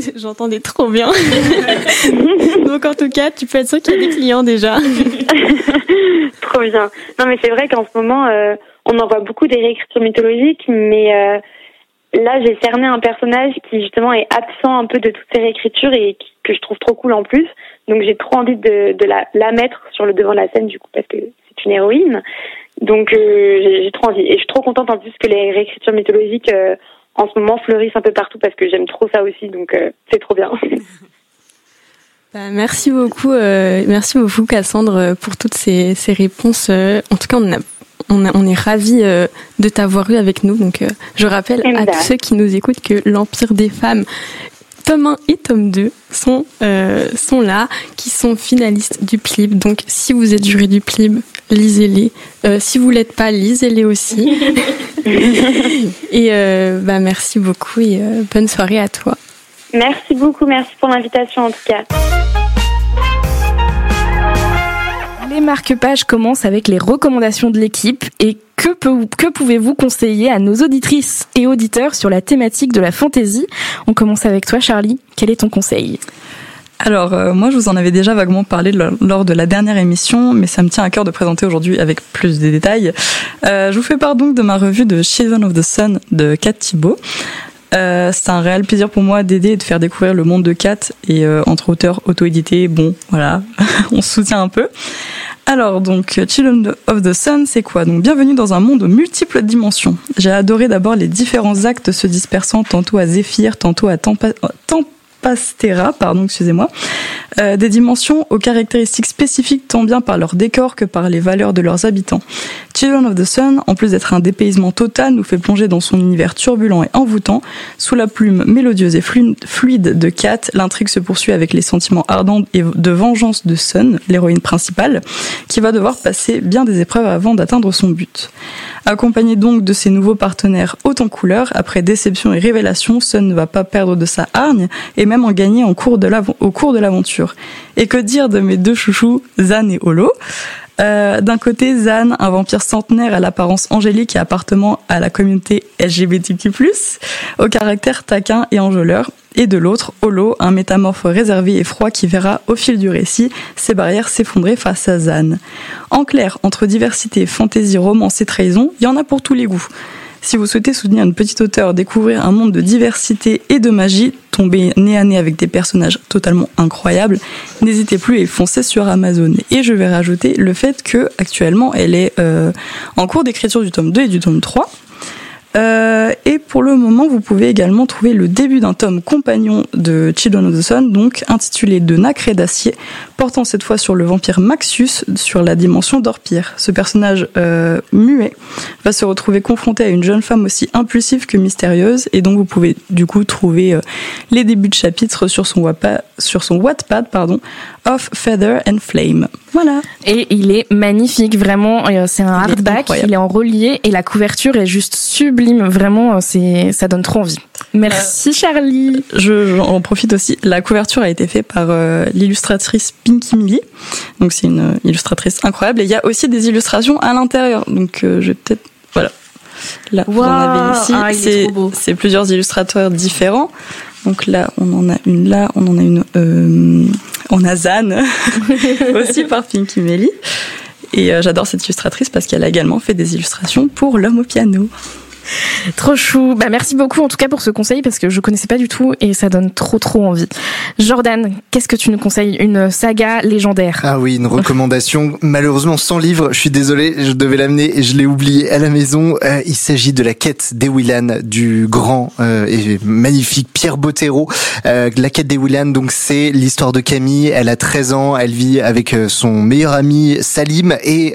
J'entendais trop bien. Donc en tout cas, tu peux être sûr qu'il y a des clients déjà. trop bien. Non mais c'est vrai qu'en ce moment, euh, on en voit beaucoup des réécritures mythologiques, mais euh, là j'ai cerné un personnage qui justement est absent un peu de toutes ces réécritures et que je trouve trop cool en plus. Donc j'ai trop envie de, la, la, mettre sur le devant de la scène du coup parce que c'est une héroïne. Donc euh, j'ai trop envie et je suis trop contente en plus que les réécritures mythologiques en ce moment fleurissent un peu partout parce que j'aime trop ça aussi, donc euh, c'est trop bien. Bah, merci beaucoup, euh, merci beaucoup Cassandre pour toutes ces, ces réponses. en tout cas, on, a, on, a, on est ravis euh, de t'avoir eu avec nous. Donc, je rappelle à tous ceux qui nous écoutent que l'Empire des femmes, tome 1 et tome 2 sont, sont là, qui sont finalistes du PLIB. Donc, si vous êtes jury du PLIB, lisez-les. si vous l'êtes pas, lisez-les aussi. et bah, merci beaucoup et bonne soirée à toi. Merci beaucoup, merci pour l'invitation en tout cas. Les marque-pages commencent avec les recommandations de l'équipe et que, que pouvez-vous conseiller à nos auditrices et auditeurs sur la thématique de la fantaisie? On commence avec toi Charlie, quel est ton conseil? Alors, euh, moi, je vous en avais déjà vaguement parlé lors de la dernière émission, mais ça me tient à cœur de présenter aujourd'hui avec plus de détails. Euh, je vous fais part donc de ma revue de Children of the Sun de Kat Thibault. Euh, c'est un réel plaisir pour moi d'aider et de faire découvrir le monde de Kat et euh, entre auteurs auto-édités, bon, voilà, on se soutient un peu. Alors donc Children of the Sun, c'est quoi? Donc bienvenue dans un monde aux multiples dimensions. J'ai adoré d'abord les différents actes se dispersant tantôt à Zéphyr, tantôt à Tempa, Pastera, pardon, excusez-moi, euh, des dimensions aux caractéristiques spécifiques tant bien par leur décor que par les valeurs de leurs habitants. Children of the Sun, en plus d'être un dépaysement total, nous fait plonger dans son univers turbulent et envoûtant. Sous la plume mélodieuse et fluide de Kat, l'intrigue se poursuit avec les sentiments ardents et de vengeance de Sun, l'héroïne principale, qui va devoir passer bien des épreuves avant d'atteindre son but. Accompagné donc de ses nouveaux partenaires haut en couleur, après déception et révélation, Sun ne va pas perdre de sa hargne et même en gagner au cours de l'aventure. Et que dire de mes deux chouchous, Zan et Holo? Euh, d'un côté, Zan, un vampire centenaire à l'apparence angélique et appartement à la communauté LGBTQ+, au caractère taquin et enjôleur. Et de l'autre, Holo, un métamorphe réservé et froid qui verra, au fil du récit, ses barrières s'effondrer face à Zan. En clair, entre diversité, fantaisie, romance et trahison, il y en a pour tous les goûts. Si vous souhaitez soutenir une petite auteure, découvrir un monde de diversité et de magie, tomber nez à nez avec des personnages totalement incroyables, n'hésitez plus et foncez sur Amazon. Et je vais rajouter le fait que actuellement elle est euh, en cours d'écriture du tome 2 et du tome 3. Euh, et pour le moment, vous pouvez également trouver le début d'un tome compagnon de Children of the Sun, donc intitulé De nacre d'acier, portant cette fois sur le vampire Maxus sur la dimension d'Orpire. Ce personnage euh, muet va se retrouver confronté à une jeune femme aussi impulsive que mystérieuse, et donc vous pouvez du coup trouver euh, les débuts de chapitres sur son, Wattpad, sur son Wattpad, pardon, of Feather and Flame. Voilà. Et il est magnifique, vraiment. Euh, c'est un hardback, il est en relié et la couverture est juste sublime. Vraiment, euh, c'est ça donne trop envie. Merci Charlie. Je en profite aussi. La couverture a été faite par euh, l'illustratrice Pinky Millie. Donc c'est une illustratrice incroyable. Et il y a aussi des illustrations à l'intérieur. Donc je vais peut-être voilà. Là, vous en avez ici. Ah, c'est plusieurs illustrateurs différents. Donc là, on en a une là, on en a une, euh, on a Zan aussi par Pinky Melly. Et euh, j'adore cette illustratrice parce qu'elle a également fait des illustrations pour l'homme au piano. Trop chou. Bah, merci beaucoup en tout cas pour ce conseil parce que je connaissais pas du tout et ça donne trop trop envie. Jordan, qu'est-ce que tu nous conseilles? Une saga légendaire. Ah oui, une recommandation. Malheureusement sans livre, je suis désolé, je devais l'amener et je l'ai oublié à la maison. Euh, il s'agit de la quête des Willan du grand euh, et magnifique Pierre Bottero. Euh, la quête des Willan, donc c'est l'histoire de Camille. Elle a 13 ans, elle vit avec son meilleur ami Salim et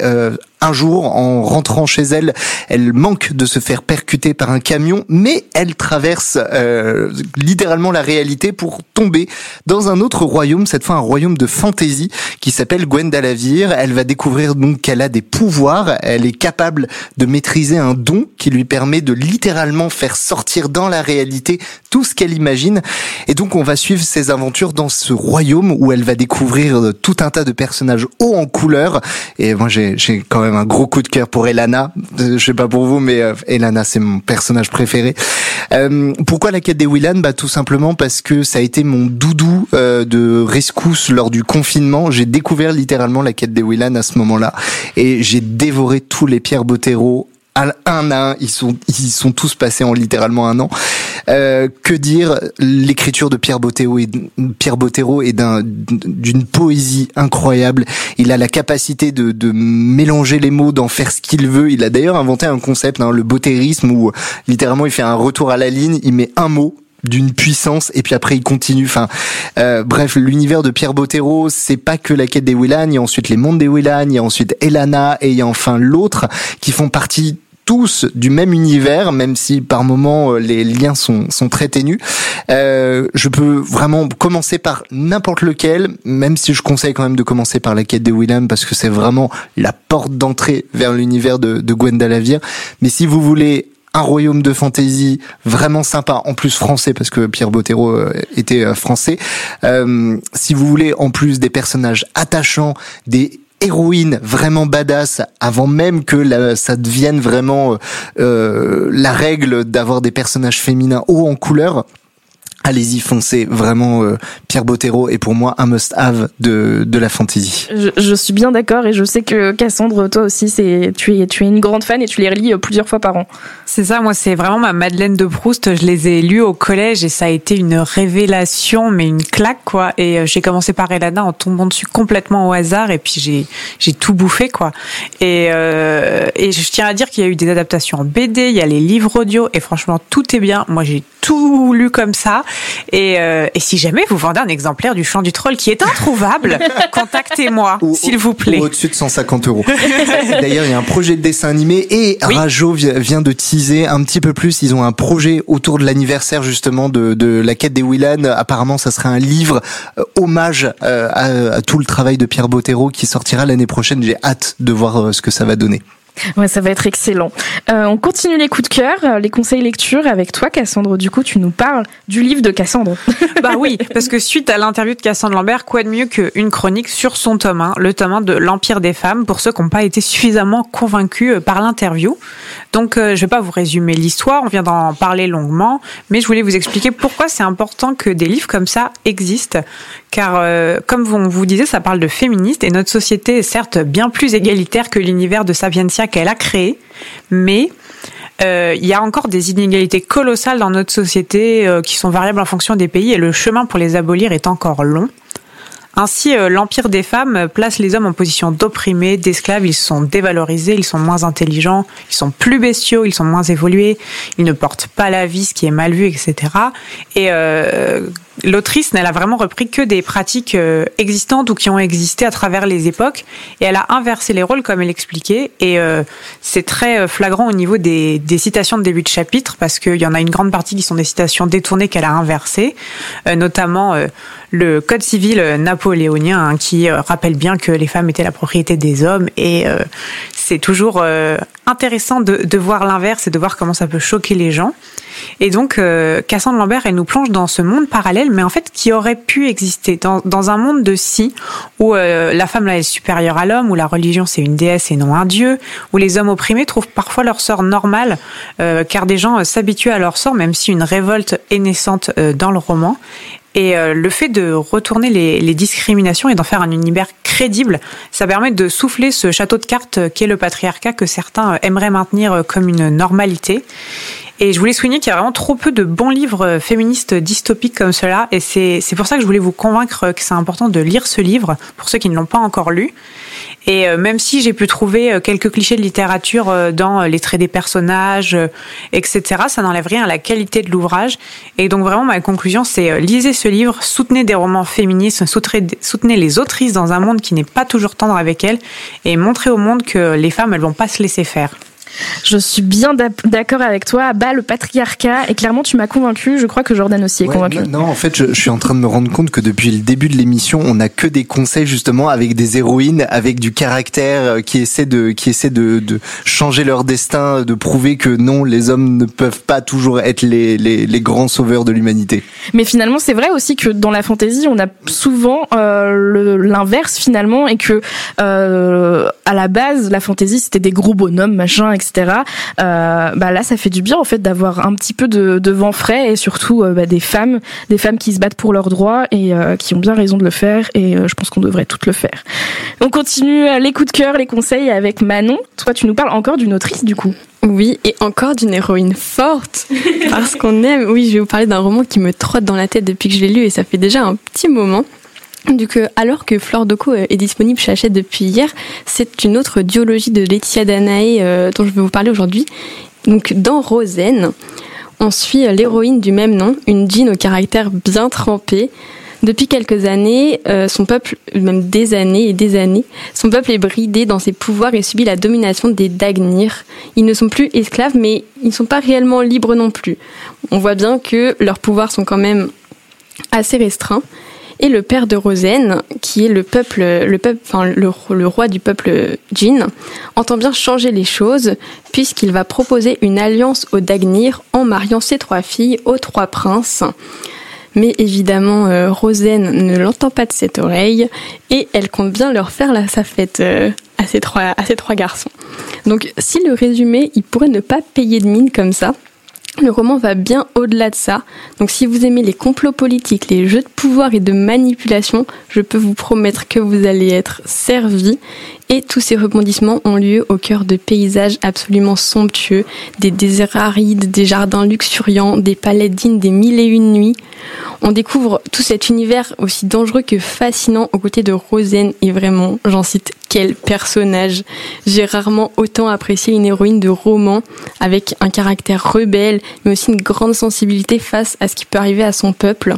un jour, en rentrant chez elle, elle manque de se faire percuter par un camion, mais elle traverse euh, littéralement la réalité pour tomber dans un autre royaume, cette fois un royaume de fantaisie qui s'appelle Gwendalavir. Elle va découvrir donc qu'elle a des pouvoirs, elle est capable de maîtriser un don qui lui permet de littéralement faire sortir dans la réalité tout ce qu'elle imagine. Et donc on va suivre ses aventures dans ce royaume où elle va découvrir tout un tas de personnages hauts en couleur. Et moi j'ai quand même un gros coup de cœur pour Elana. Euh, je sais pas pour vous, mais euh, Elana, c'est mon personnage préféré. Euh, pourquoi la quête des Willan? Bah tout simplement parce que ça a été mon doudou de rescousse lors du confinement. J'ai découvert littéralement la quête des Willan à ce moment-là et j'ai dévoré tous les Pierre Bottero un à un, ils sont ils sont tous passés en littéralement un an. Euh, que dire L'écriture de Pierre Bottero est Pierre Bottero est d'un d'une poésie incroyable. Il a la capacité de, de mélanger les mots, d'en faire ce qu'il veut. Il a d'ailleurs inventé un concept, hein, le bottérisme, où littéralement il fait un retour à la ligne, il met un mot d'une puissance et puis après il continue enfin euh, bref l'univers de Pierre Bottero c'est pas que la quête des Willan il y a ensuite les mondes des Willan il y a ensuite Elana et il y a enfin l'autre qui font partie tous du même univers, même si par moments euh, les liens sont, sont très ténus. Euh, je peux vraiment commencer par n'importe lequel, même si je conseille quand même de commencer par la quête de Willem parce que c'est vraiment la porte d'entrée vers l'univers de, de Gwenda Lavire. Mais si vous voulez un royaume de fantasy vraiment sympa, en plus français parce que Pierre Bottero euh, était euh, français. Euh, si vous voulez en plus des personnages attachants, des héroïnes vraiment badass avant même que ça devienne vraiment la règle d'avoir des personnages féminins hauts en couleur allez-y, foncez. Vraiment, euh, Pierre Bottero est pour moi un must-have de, de la fantasy. Je, je suis bien d'accord et je sais que Cassandre, toi aussi, c'est tu es, tu es une grande fan et tu les relis euh, plusieurs fois par an. C'est ça, moi, c'est vraiment ma Madeleine de Proust. Je les ai lus au collège et ça a été une révélation, mais une claque, quoi. Et euh, j'ai commencé par Elana en tombant dessus complètement au hasard et puis j'ai, j'ai tout bouffé, quoi. Et, euh, et je tiens à dire qu'il y a eu des adaptations en BD, il y a les livres audio et franchement, tout est bien. Moi, j'ai tout lu comme ça. Et, euh, et, si jamais vous vendez un exemplaire du Chant du Troll qui est introuvable, contactez-moi, s'il vous plaît. Au-dessus de 150 euros. D'ailleurs, il y a un projet de dessin animé et Rajo vient de teaser un petit peu plus. Ils ont un projet autour de l'anniversaire justement de, de, la quête des Willan. Apparemment, ça serait un livre euh, hommage euh, à, à, tout le travail de Pierre Bottero qui sortira l'année prochaine. J'ai hâte de voir ce que ça va donner. Ouais, ça va être excellent. Euh, on continue les coups de cœur, euh, les conseils lecture avec toi, Cassandre. Du coup, tu nous parles du livre de Cassandre. bah oui, parce que suite à l'interview de Cassandre Lambert, quoi de mieux qu'une chronique sur son tome 1, le tome 1 de l'Empire des femmes, pour ceux qui n'ont pas été suffisamment convaincus euh, par l'interview. Donc, je vais pas vous résumer l'histoire, on vient d'en parler longuement, mais je voulais vous expliquer pourquoi c'est important que des livres comme ça existent. Car, comme on vous disait, ça parle de féministes et notre société est certes bien plus égalitaire que l'univers de Sapientia qu'elle a créé, mais euh, il y a encore des inégalités colossales dans notre société euh, qui sont variables en fonction des pays et le chemin pour les abolir est encore long. Ainsi, euh, l'empire des femmes place les hommes en position d'opprimés, d'esclaves. Ils sont dévalorisés, ils sont moins intelligents, ils sont plus bestiaux, ils sont moins évolués, ils ne portent pas la vie, ce qui est mal vu, etc. Et euh, l'autrice, elle a vraiment repris que des pratiques euh, existantes ou qui ont existé à travers les époques, et elle a inversé les rôles comme elle expliquait. Et euh, c'est très euh, flagrant au niveau des, des, citations de début de chapitre, parce qu'il y en a une grande partie qui sont des citations détournées qu'elle a inversées, notamment le Code civil napoléonien, hein, qui rappelle bien que les femmes étaient la propriété des hommes, et c'est toujours intéressant de, voir l'inverse et de voir comment ça peut choquer les gens. Et donc, Cassandre Lambert, elle nous plonge dans ce monde parallèle mais en fait qui aurait pu exister dans, un monde de si où euh, la femme là est supérieure à l'homme, où la religion c'est une déesse et non un dieu, où les hommes opprimés trouvent parfois leur sort normal, euh, car des gens euh, s'habituent à leur sort, même si une révolte est naissante dans le roman. Et le fait de retourner les, les discriminations et d'en faire un univers crédible, ça permet de souffler ce château de cartes qu'est le patriarcat que certains aimeraient maintenir comme une normalité. Et je voulais souligner qu'il y a vraiment trop peu de bons livres féministes dystopiques comme cela. Et c'est pour ça que je voulais vous convaincre que c'est important de lire ce livre, pour ceux qui ne l'ont pas encore lu. Et euh, même si j'ai pu trouver euh, quelques clichés de littérature euh, dans les traits des personnages, etc., ça n'enlève rien à la qualité de l'ouvrage. Et donc vraiment, ma conclusion, c'est lisez ce livre, soutenez des romans féministes, soutenez les autrices dans un monde qui n'est pas toujours tendre avec elles, et montrez au monde que les femmes, elles vont pas se laisser faire. Je suis bien d'accord avec toi. Bas le patriarcat. Et clairement, tu m'as convaincu. Je crois que Jordan aussi est convaincu. Non, en fait, je, suis en train de me rendre compte que depuis le début de l'émission, on n'a que des conseils justement avec des héroïnes, avec du caractère euh, qui essaie de, qui essaie de, de changer leur destin, de prouver que non, les hommes ne peuvent pas toujours être les, les, les grands sauveurs de l'humanité. Mais finalement, c'est vrai aussi que dans la fantaisie, on a souvent euh, l'inverse finalement, et que euh, à la base, la fantaisie c'était des gros bonhommes, machin, etc etc. Euh, bah là, ça fait du bien en fait d'avoir un petit peu de, de vent frais et surtout euh, bah, des femmes, des femmes qui se battent pour leurs droits et euh, qui ont bien raison de le faire. Et je pense qu'on devrait toutes le faire. On continue les coups de cœur, les conseils avec Manon. Toi, tu nous parles encore d'une autrice du coup. Oui, et encore d'une héroïne forte, parce qu'on aime. Oui, je vais vous parler d'un roman qui me trotte dans la tête depuis que je l'ai lu, et ça fait déjà un petit moment. Donc, alors que Flore Doco euh, est disponible chez Hachette depuis hier, c'est une autre duologie de Laetitia Danae euh, dont je vais vous parler aujourd'hui. Donc, dans Rosen, on suit l'héroïne du même nom, une Jean au caractère bien trempé, Depuis quelques années, euh, son peuple, même des années et des années, son peuple est bridé dans ses pouvoirs et subit la domination des Dagnir. Ils ne sont plus esclaves, mais ils ne sont pas réellement libres non plus. On voit bien que leurs pouvoirs sont quand même assez restreints. Et le père de Rosen, qui est le roi du peuple Jin, entend bien changer les choses puisqu'il va proposer une alliance aux Dagnir en mariant ses trois filles aux trois princes. Mais évidemment, euh, Rosen ne l'entend pas de cette oreille et elle compte bien leur faire la, sa fête euh, à, ces trois, à ces trois garçons. Donc, si le résumé, il pourrait ne pas payer de mine comme ça, le roman va bien au-delà de ça. Donc si vous aimez les complots politiques, les jeux de pouvoir et de manipulation, je peux vous promettre que vous allez être servi. Et tous ces rebondissements ont lieu au cœur de paysages absolument somptueux, des déserts arides, des jardins luxuriants, des palais dignes des mille et une nuits. On découvre tout cet univers aussi dangereux que fascinant aux côtés de Rosen et vraiment, j'en cite quel personnage. J'ai rarement autant apprécié une héroïne de roman avec un caractère rebelle, mais aussi une grande sensibilité face à ce qui peut arriver à son peuple.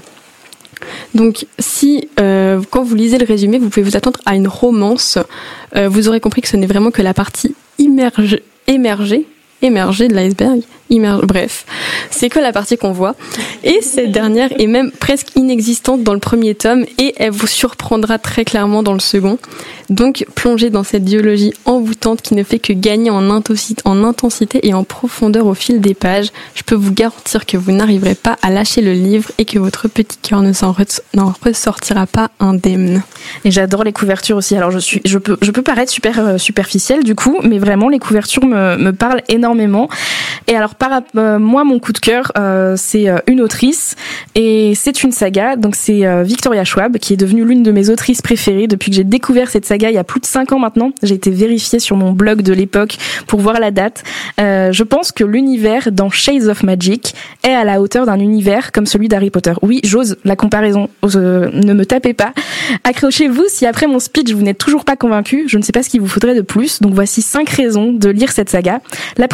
Donc, si euh, quand vous lisez le résumé, vous pouvez vous attendre à une romance, euh, vous aurez compris que ce n'est vraiment que la partie immergée, émergée émerger de l'iceberg. Bref, c'est que la partie qu'on voit. Et cette dernière est même presque inexistante dans le premier tome et elle vous surprendra très clairement dans le second. Donc plongez dans cette biologie envoûtante qui ne fait que gagner en intensité et en profondeur au fil des pages. Je peux vous garantir que vous n'arriverez pas à lâcher le livre et que votre petit cœur ne s'en ressortira pas indemne. Et j'adore les couvertures aussi. Alors je peux, paraître super euh, superficielle du coup, mais vraiment les couvertures me parlent énormément. Et alors par euh, moi mon coup de cœur, euh, c'est une autrice et c'est une saga. Donc c'est Victoria Schwab qui est devenue l'une de mes autrices préférées depuis que j'ai découvert cette saga il y a plus de 5 ans maintenant. J'ai été vérifiée sur mon blog de l'époque pour voir la date. je pense que l'univers dans Shades of Magic est à la hauteur d'un univers comme celui d'Harry Potter. Oui, j'ose la comparaison. ne me tapez pas. Accrochez-vous si après mon speech vous n'êtes toujours pas convaincu, je ne sais pas ce qu'il vous faudrait de plus. Donc voici cinq raisons de lire cette saga.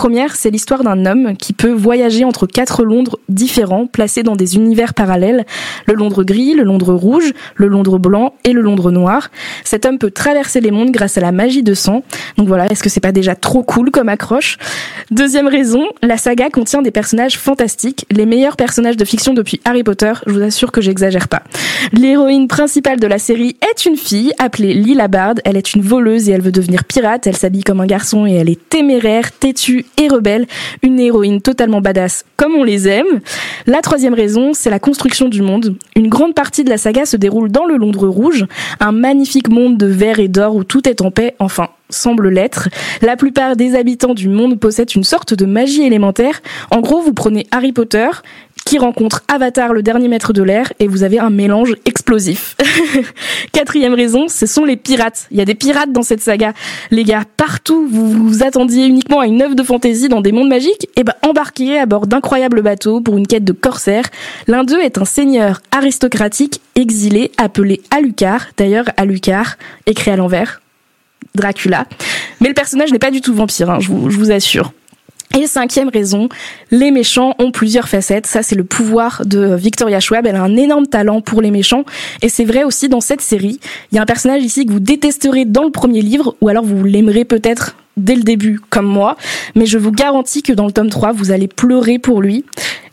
Première, c'est l'histoire d'un homme qui peut voyager entre quatre Londres différents, placés dans des univers parallèles. Le Londres gris, le Londres rouge, le Londres blanc et le Londres noir. Cet homme peut traverser les mondes grâce à la magie de sang. Donc voilà, est-ce que c'est pas déjà trop cool comme accroche? Deuxième raison, la saga contient des personnages fantastiques, les meilleurs personnages de fiction depuis Harry Potter. Je vous assure que j'exagère pas. L'héroïne principale de la série est une fille appelée Lila Bard. Elle est une voleuse et elle veut devenir pirate. Elle s'habille comme un garçon et elle est téméraire, têtue et rebelle. Une héroïne totalement badass comme on les aime. La troisième raison, c'est la construction du monde. Une grande partie de la saga se déroule dans le Londres rouge, un magnifique monde de verre et d'or où tout est en paix, enfin semble l'être. La plupart des habitants du monde possèdent une sorte de magie élémentaire. En gros, vous prenez Harry Potter, qui rencontre Avatar, le dernier maître de l'air, et vous avez un mélange explosif. Quatrième raison, ce sont les pirates. Il y a des pirates dans cette saga. Les gars, partout, vous vous attendiez uniquement à une œuvre de fantaisie dans des mondes magiques, et eh ben embarquez à bord d'incroyables bateaux pour une quête de corsaires. L'un d'eux est un seigneur aristocratique exilé appelé Alucard. D'ailleurs, Alucard, écrit à l'envers, Dracula. Mais le personnage n'est pas du tout vampire, hein, je, vous, je vous assure. Et cinquième raison, les méchants ont plusieurs facettes. Ça, c'est le pouvoir de Victoria Schwab. Elle a un énorme talent pour les méchants. Et c'est vrai aussi dans cette série. Il y a un personnage ici que vous détesterez dans le premier livre, ou alors vous l'aimerez peut-être dès le début, comme moi, mais je vous garantis que dans le tome 3, vous allez pleurer pour lui.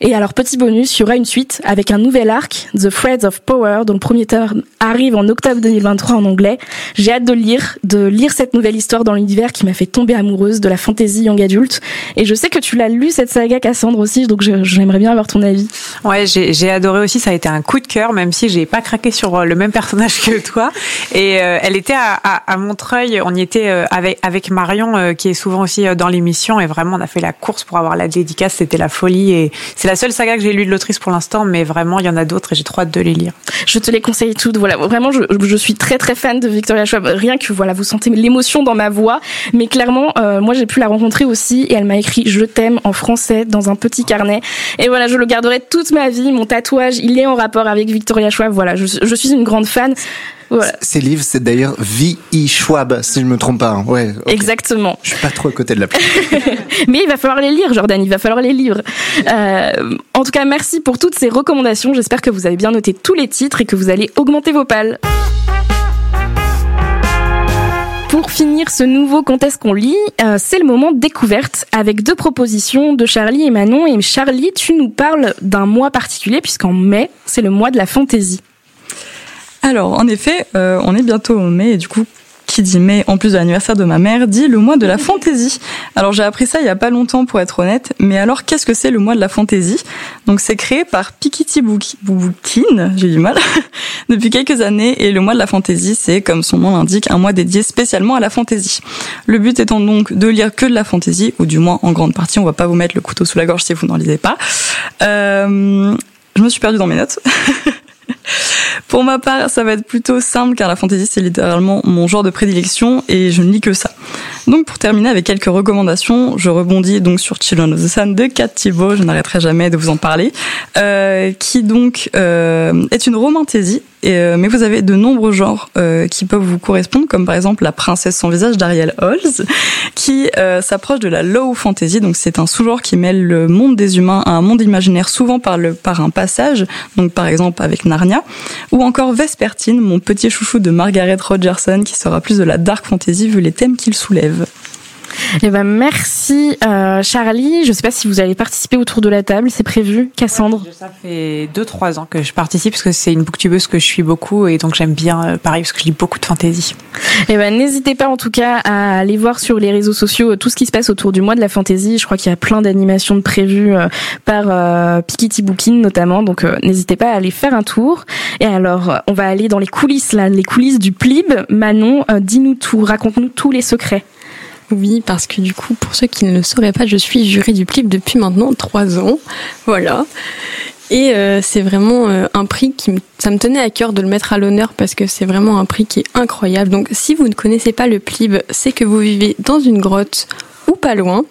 Et alors, petit bonus, il y aura une suite avec un nouvel arc, The Threads of Power, dont le premier tome arrive en octobre 2023 en anglais. J'ai hâte de lire, de lire cette nouvelle histoire dans l'univers qui m'a fait tomber amoureuse de la fantasy young adulte. Et je sais que tu l'as lu, cette saga Cassandre aussi, donc j'aimerais bien avoir ton avis. Ouais, j'ai adoré aussi, ça a été un coup de cœur, même si j'ai pas craqué sur euh, le même personnage que toi. Et euh, elle était à, Montreuil, on y était euh, avec, Marion qui est souvent aussi dans l'émission. Et vraiment, on a fait la course pour avoir la dédicace. C'était la folie. Et c'est la seule saga que j'ai lue de l'autrice pour l'instant. Mais vraiment, il y en a d'autres et j'ai trop hâte de les lire. Je te les conseille toutes. Voilà, vraiment, je, suis très très fan de Victoria Schwab. Rien que voilà, vous sentez l'émotion dans ma voix. Mais clairement, euh, moi, j'ai pu la rencontrer aussi et elle m'a écrit "Je t'aime" en français dans un petit carnet. Et voilà, je le garderai toute ma vie. Mon tatouage, il est en rapport avec Victoria Schwab. Voilà, je suis une grande fan. Voilà. Ces livres, c'est d'ailleurs V.I. Schwab, si je me trompe pas. Hein. Ouais. Exactement. Je suis pas trop à côté de la plaque. Mais il va falloir les lire, Jordan. Il va falloir les lire. Euh, en tout cas, merci pour toutes ces recommandations. J'espère que vous avez bien noté tous les titres et que vous allez augmenter vos pales. Pour finir ce nouveau Quand est-ce qu'on lit, euh, c'est le moment découverte avec deux propositions de Charlie et Manon. Et Charlie, tu nous parles d'un mois particulier puisqu'en mai, c'est le mois de la fantaisie. Alors, en effet, euh, on est bientôt au mai et du coup, qui dit mai, en plus de l'anniversaire de ma mère, dit le mois de la fantaisie. Alors j'ai appris ça il y a pas longtemps pour être honnête, mais alors qu'est-ce que c'est le mois de la fantaisie? Donc c'est créé par Pikiti Boukin, j'ai du mal, depuis quelques années, et le mois de la fantaisie, c'est, comme son nom l'indique, un mois dédié spécialement à la fantaisie. Le but étant donc de lire que de la fantaisie, ou du moins en grande partie, on va pas vous mettre le couteau sous la gorge si vous n'en lisez pas. Euh, je me suis perdue dans mes notes. Pour ma part, ça va être plutôt simple car la fantasy c'est littéralement mon genre de prédilection et je ne lis que ça. Donc pour terminer avec quelques recommandations, je rebondis donc sur Children of the Sun de Kat Thibault, je n'arrêterai jamais de vous en parler, euh, qui donc euh, est une romantaisie euh, mais vous avez de nombreux genres euh, qui peuvent vous correspondre, comme par exemple La princesse sans visage d'Ariel Holz, qui euh, s'approche de la low fantasy. Donc c'est un sous-genre qui mêle le monde des humains à un monde imaginaire, souvent par, le, par un passage, donc par exemple avec Narnia, ou encore Vespertine, mon petit chouchou de Margaret Rogerson, qui sera plus de la dark fantasy vu les thèmes qu'il soulève. Eh ben merci euh, Charlie. Je sais pas si vous allez participer autour de la table, c'est prévu. Cassandre. ça fait 2-3 ans que je participe parce que c'est une booktubeuse que je suis beaucoup et donc j'aime bien euh, pareil parce que je lis beaucoup de fantaisie. Eh ben n'hésitez pas en tout cas à aller voir sur les réseaux sociaux euh, tout ce qui se passe autour du mois de la fantaisie. Je crois qu'il y a plein d'animations de prévues par euh, Pikiti Bookin notamment, donc n'hésitez pas à aller faire un tour. Et alors on va aller dans les coulisses là, les coulisses du Plib. Manon, dis-nous tout, raconte-nous tous les secrets. Oui, parce que du coup, pour ceux qui ne le sauraient pas, je suis jurée du PLIB depuis maintenant trois ans. Voilà. Et euh, c'est vraiment euh, un prix qui ça me tenait à cœur de le mettre à l'honneur parce que c'est vraiment un prix qui est incroyable. Donc si vous ne connaissez pas le PLIB, c'est que vous vivez dans une grotte ou pas loin.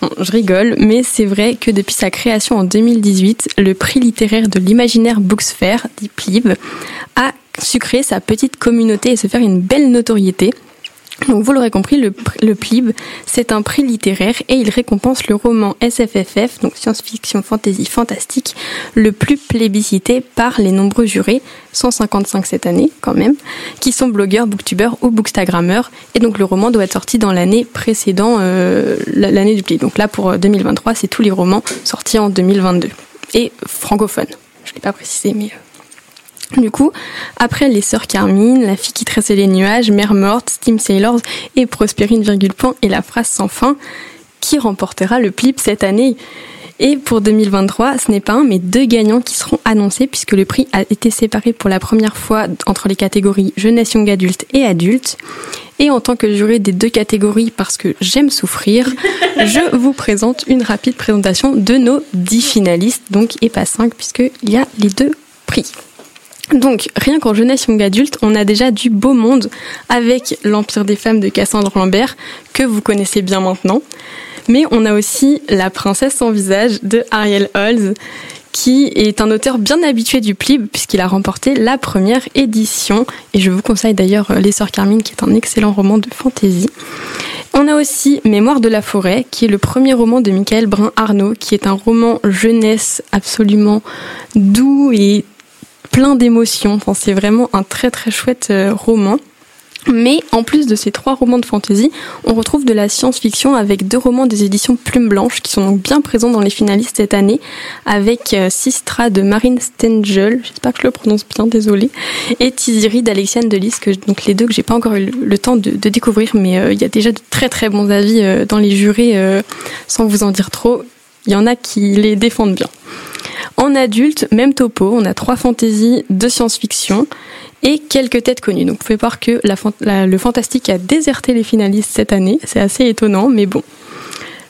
Bon, je rigole, mais c'est vrai que depuis sa création en 2018, le prix littéraire de l'imaginaire Booksfair, dit PLIB, a su créer sa petite communauté et se faire une belle notoriété. Donc vous l'aurez compris, le, PLIB, c'est un prix littéraire et il récompense le roman SFFF, donc science-fiction, fantasy, fantastique, le plus plébiscité par les nombreux jurés, 155 cette année quand même, qui sont blogueurs, booktubeurs ou bookstagrammeurs. Et donc le roman doit être sorti dans l'année précédant euh, l'année du PLIB. Donc là pour 2023, euh, c'est tous les romans sortis en 2022 et francophones. Je l'ai pas précisé, mais euh, du coup, après les sœurs Carmine, la fille qui tressait les nuages, Mère morte, Steam Sailors et Prospérine virgule point et la phrase sans fin, qui remportera le PLIP cette année? Et pour 2023, ce n'est pas un, mais deux gagnants qui seront annoncés puisque le prix a été séparé pour la première fois entre les catégories jeunesse, young adulte et adulte. Et en tant que juré des deux catégories, parce que j'aime souffrir, je vous présente une rapide présentation de nos dix finalistes, donc et pas cinq puisqu'il y a les deux prix. Donc, rien qu'en jeunesse young adulte, on a déjà du beau monde avec l'Empire des femmes de Cassandre Lambert, que vous connaissez bien maintenant. Mais on a aussi La princesse sans visage de Ariel Holz, qui est un auteur bien habitué du PLIB puisqu'il a remporté la première édition. Et je vous conseille d'ailleurs Les Sœurs Carmine, qui est un excellent roman de fantasy. On a aussi Mémoire de la forêt, qui est le premier roman de Michael Brun-Arnaud, qui est un roman jeunesse absolument doux et plein d'émotions. c'est vraiment un très très chouette euh, roman. Mais en plus de ces trois romans de fantasy, on retrouve de la science-fiction avec deux romans des éditions Plume Blanche qui sont donc bien présents dans les finalistes cette année, avec euh, Sistra de Marine Stengel, j'espère que je le prononce bien, désolé, et Tiziri d'Alexiane Delis, que, donc les deux que j'ai pas encore eu le temps de, découvrir, mais euh, il y a déjà de très très bons avis dans les jurés, sans vous en dire trop. Il y en a qui les défendent bien. En adulte, même topo, on a trois fantaisies, de science-fiction et quelques têtes connues. Donc vous pouvez voir que le fantastique a déserté les finalistes cette année. C'est assez étonnant, mais bon,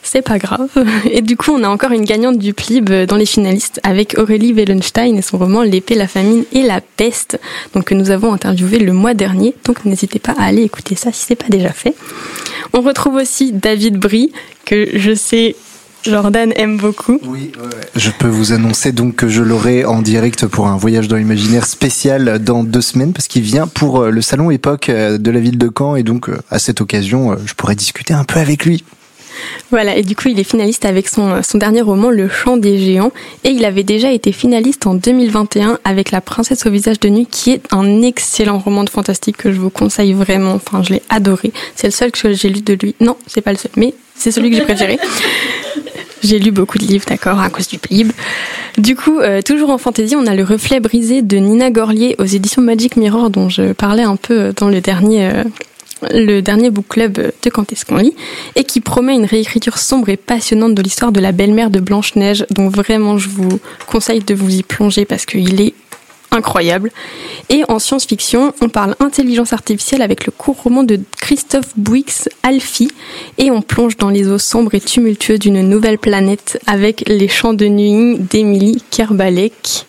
c'est pas grave. Et du coup, on a encore une gagnante du PLIB dans les finalistes avec Aurélie Wellenstein et son roman L'épée, la famine et la peste, donc que nous avons interviewé le mois dernier. Donc n'hésitez pas à aller écouter ça si c'est pas déjà fait. On retrouve aussi David Brie, que je sais Jordan aime beaucoup. Oui, je peux vous annoncer donc que je l'aurai en direct pour un voyage dans l'imaginaire spécial dans deux semaines parce qu'il vient pour euh, le salon époque euh, de la ville de Caen et donc euh, à cette occasion je pourrais discuter un peu avec lui. Voilà, et du coup, il est finaliste avec son, son dernier roman, Le Chant des Géants, et il avait déjà été finaliste en 2021 avec La Princesse au visage de nuit, qui est un excellent roman de fantastique que je vous conseille vraiment. Enfin, je l'ai adoré. C'est le seul que j'ai lu de lui. Non, c'est pas le seul, mais c'est celui que j'ai préféré. J'ai lu beaucoup de livres, d'accord, à cause du plib. Du coup, euh, toujours en fantaisie, on a Le Reflet brisé de Nina Gorlier aux éditions Magic Mirror, dont je parlais un peu dans le dernier, euh, le dernier book club de Quand est-ce qu'on lit, et qui promet une réécriture sombre et passionnante de l'histoire de la belle-mère de Blanche-Neige, dont vraiment je vous conseille de vous y plonger parce qu'il est incroyable. Et en science-fiction, on parle intelligence artificielle avec le court roman de Christophe Bouix, Alfie, et on plonge dans les eaux sombres et tumultueuses d'une nouvelle planète avec les chants de nuit d'Émilie Kerbalek.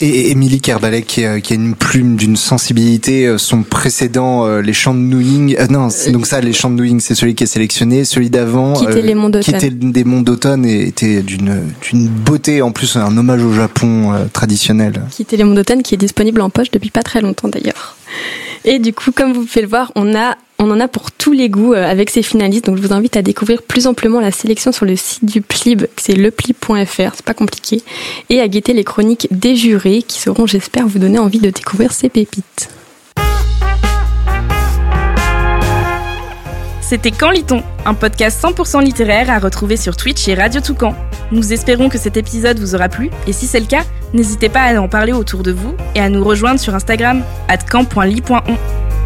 Émilie Kerbalek, qui, a une plume d'une sensibilité, euh, son précédent, euh, les chants de Nouing, euh, non, donc ça, les chants de Nouing, c'est celui qui est sélectionné, celui d'avant, qui était les monts d'automne, qui était des monts d'automne et était d'une d'une beauté, en plus un hommage au Japon traditionnel. Qui était les monts d'automne, qui est disponible en poche depuis pas très longtemps d'ailleurs. Et du coup, comme vous pouvez le voir, on a on en a pour tous les goûts euh, avec ces finalistes, donc je vous invite à découvrir plus amplement la sélection sur le site du PLIB, c'est leplib.fr, c'est pas compliqué, et à guetter les chroniques des jurés qui sauront, j'espère, vous donner envie de découvrir ces pépites. C'était Quand lit-on Un podcast 100% littéraire à retrouver sur Twitch et Radio Toucan. Nous espérons que cet épisode vous aura plu, et si c'est le cas, n'hésitez pas à en parler autour de vous et à nous rejoindre sur Instagram, at camp.ly.on.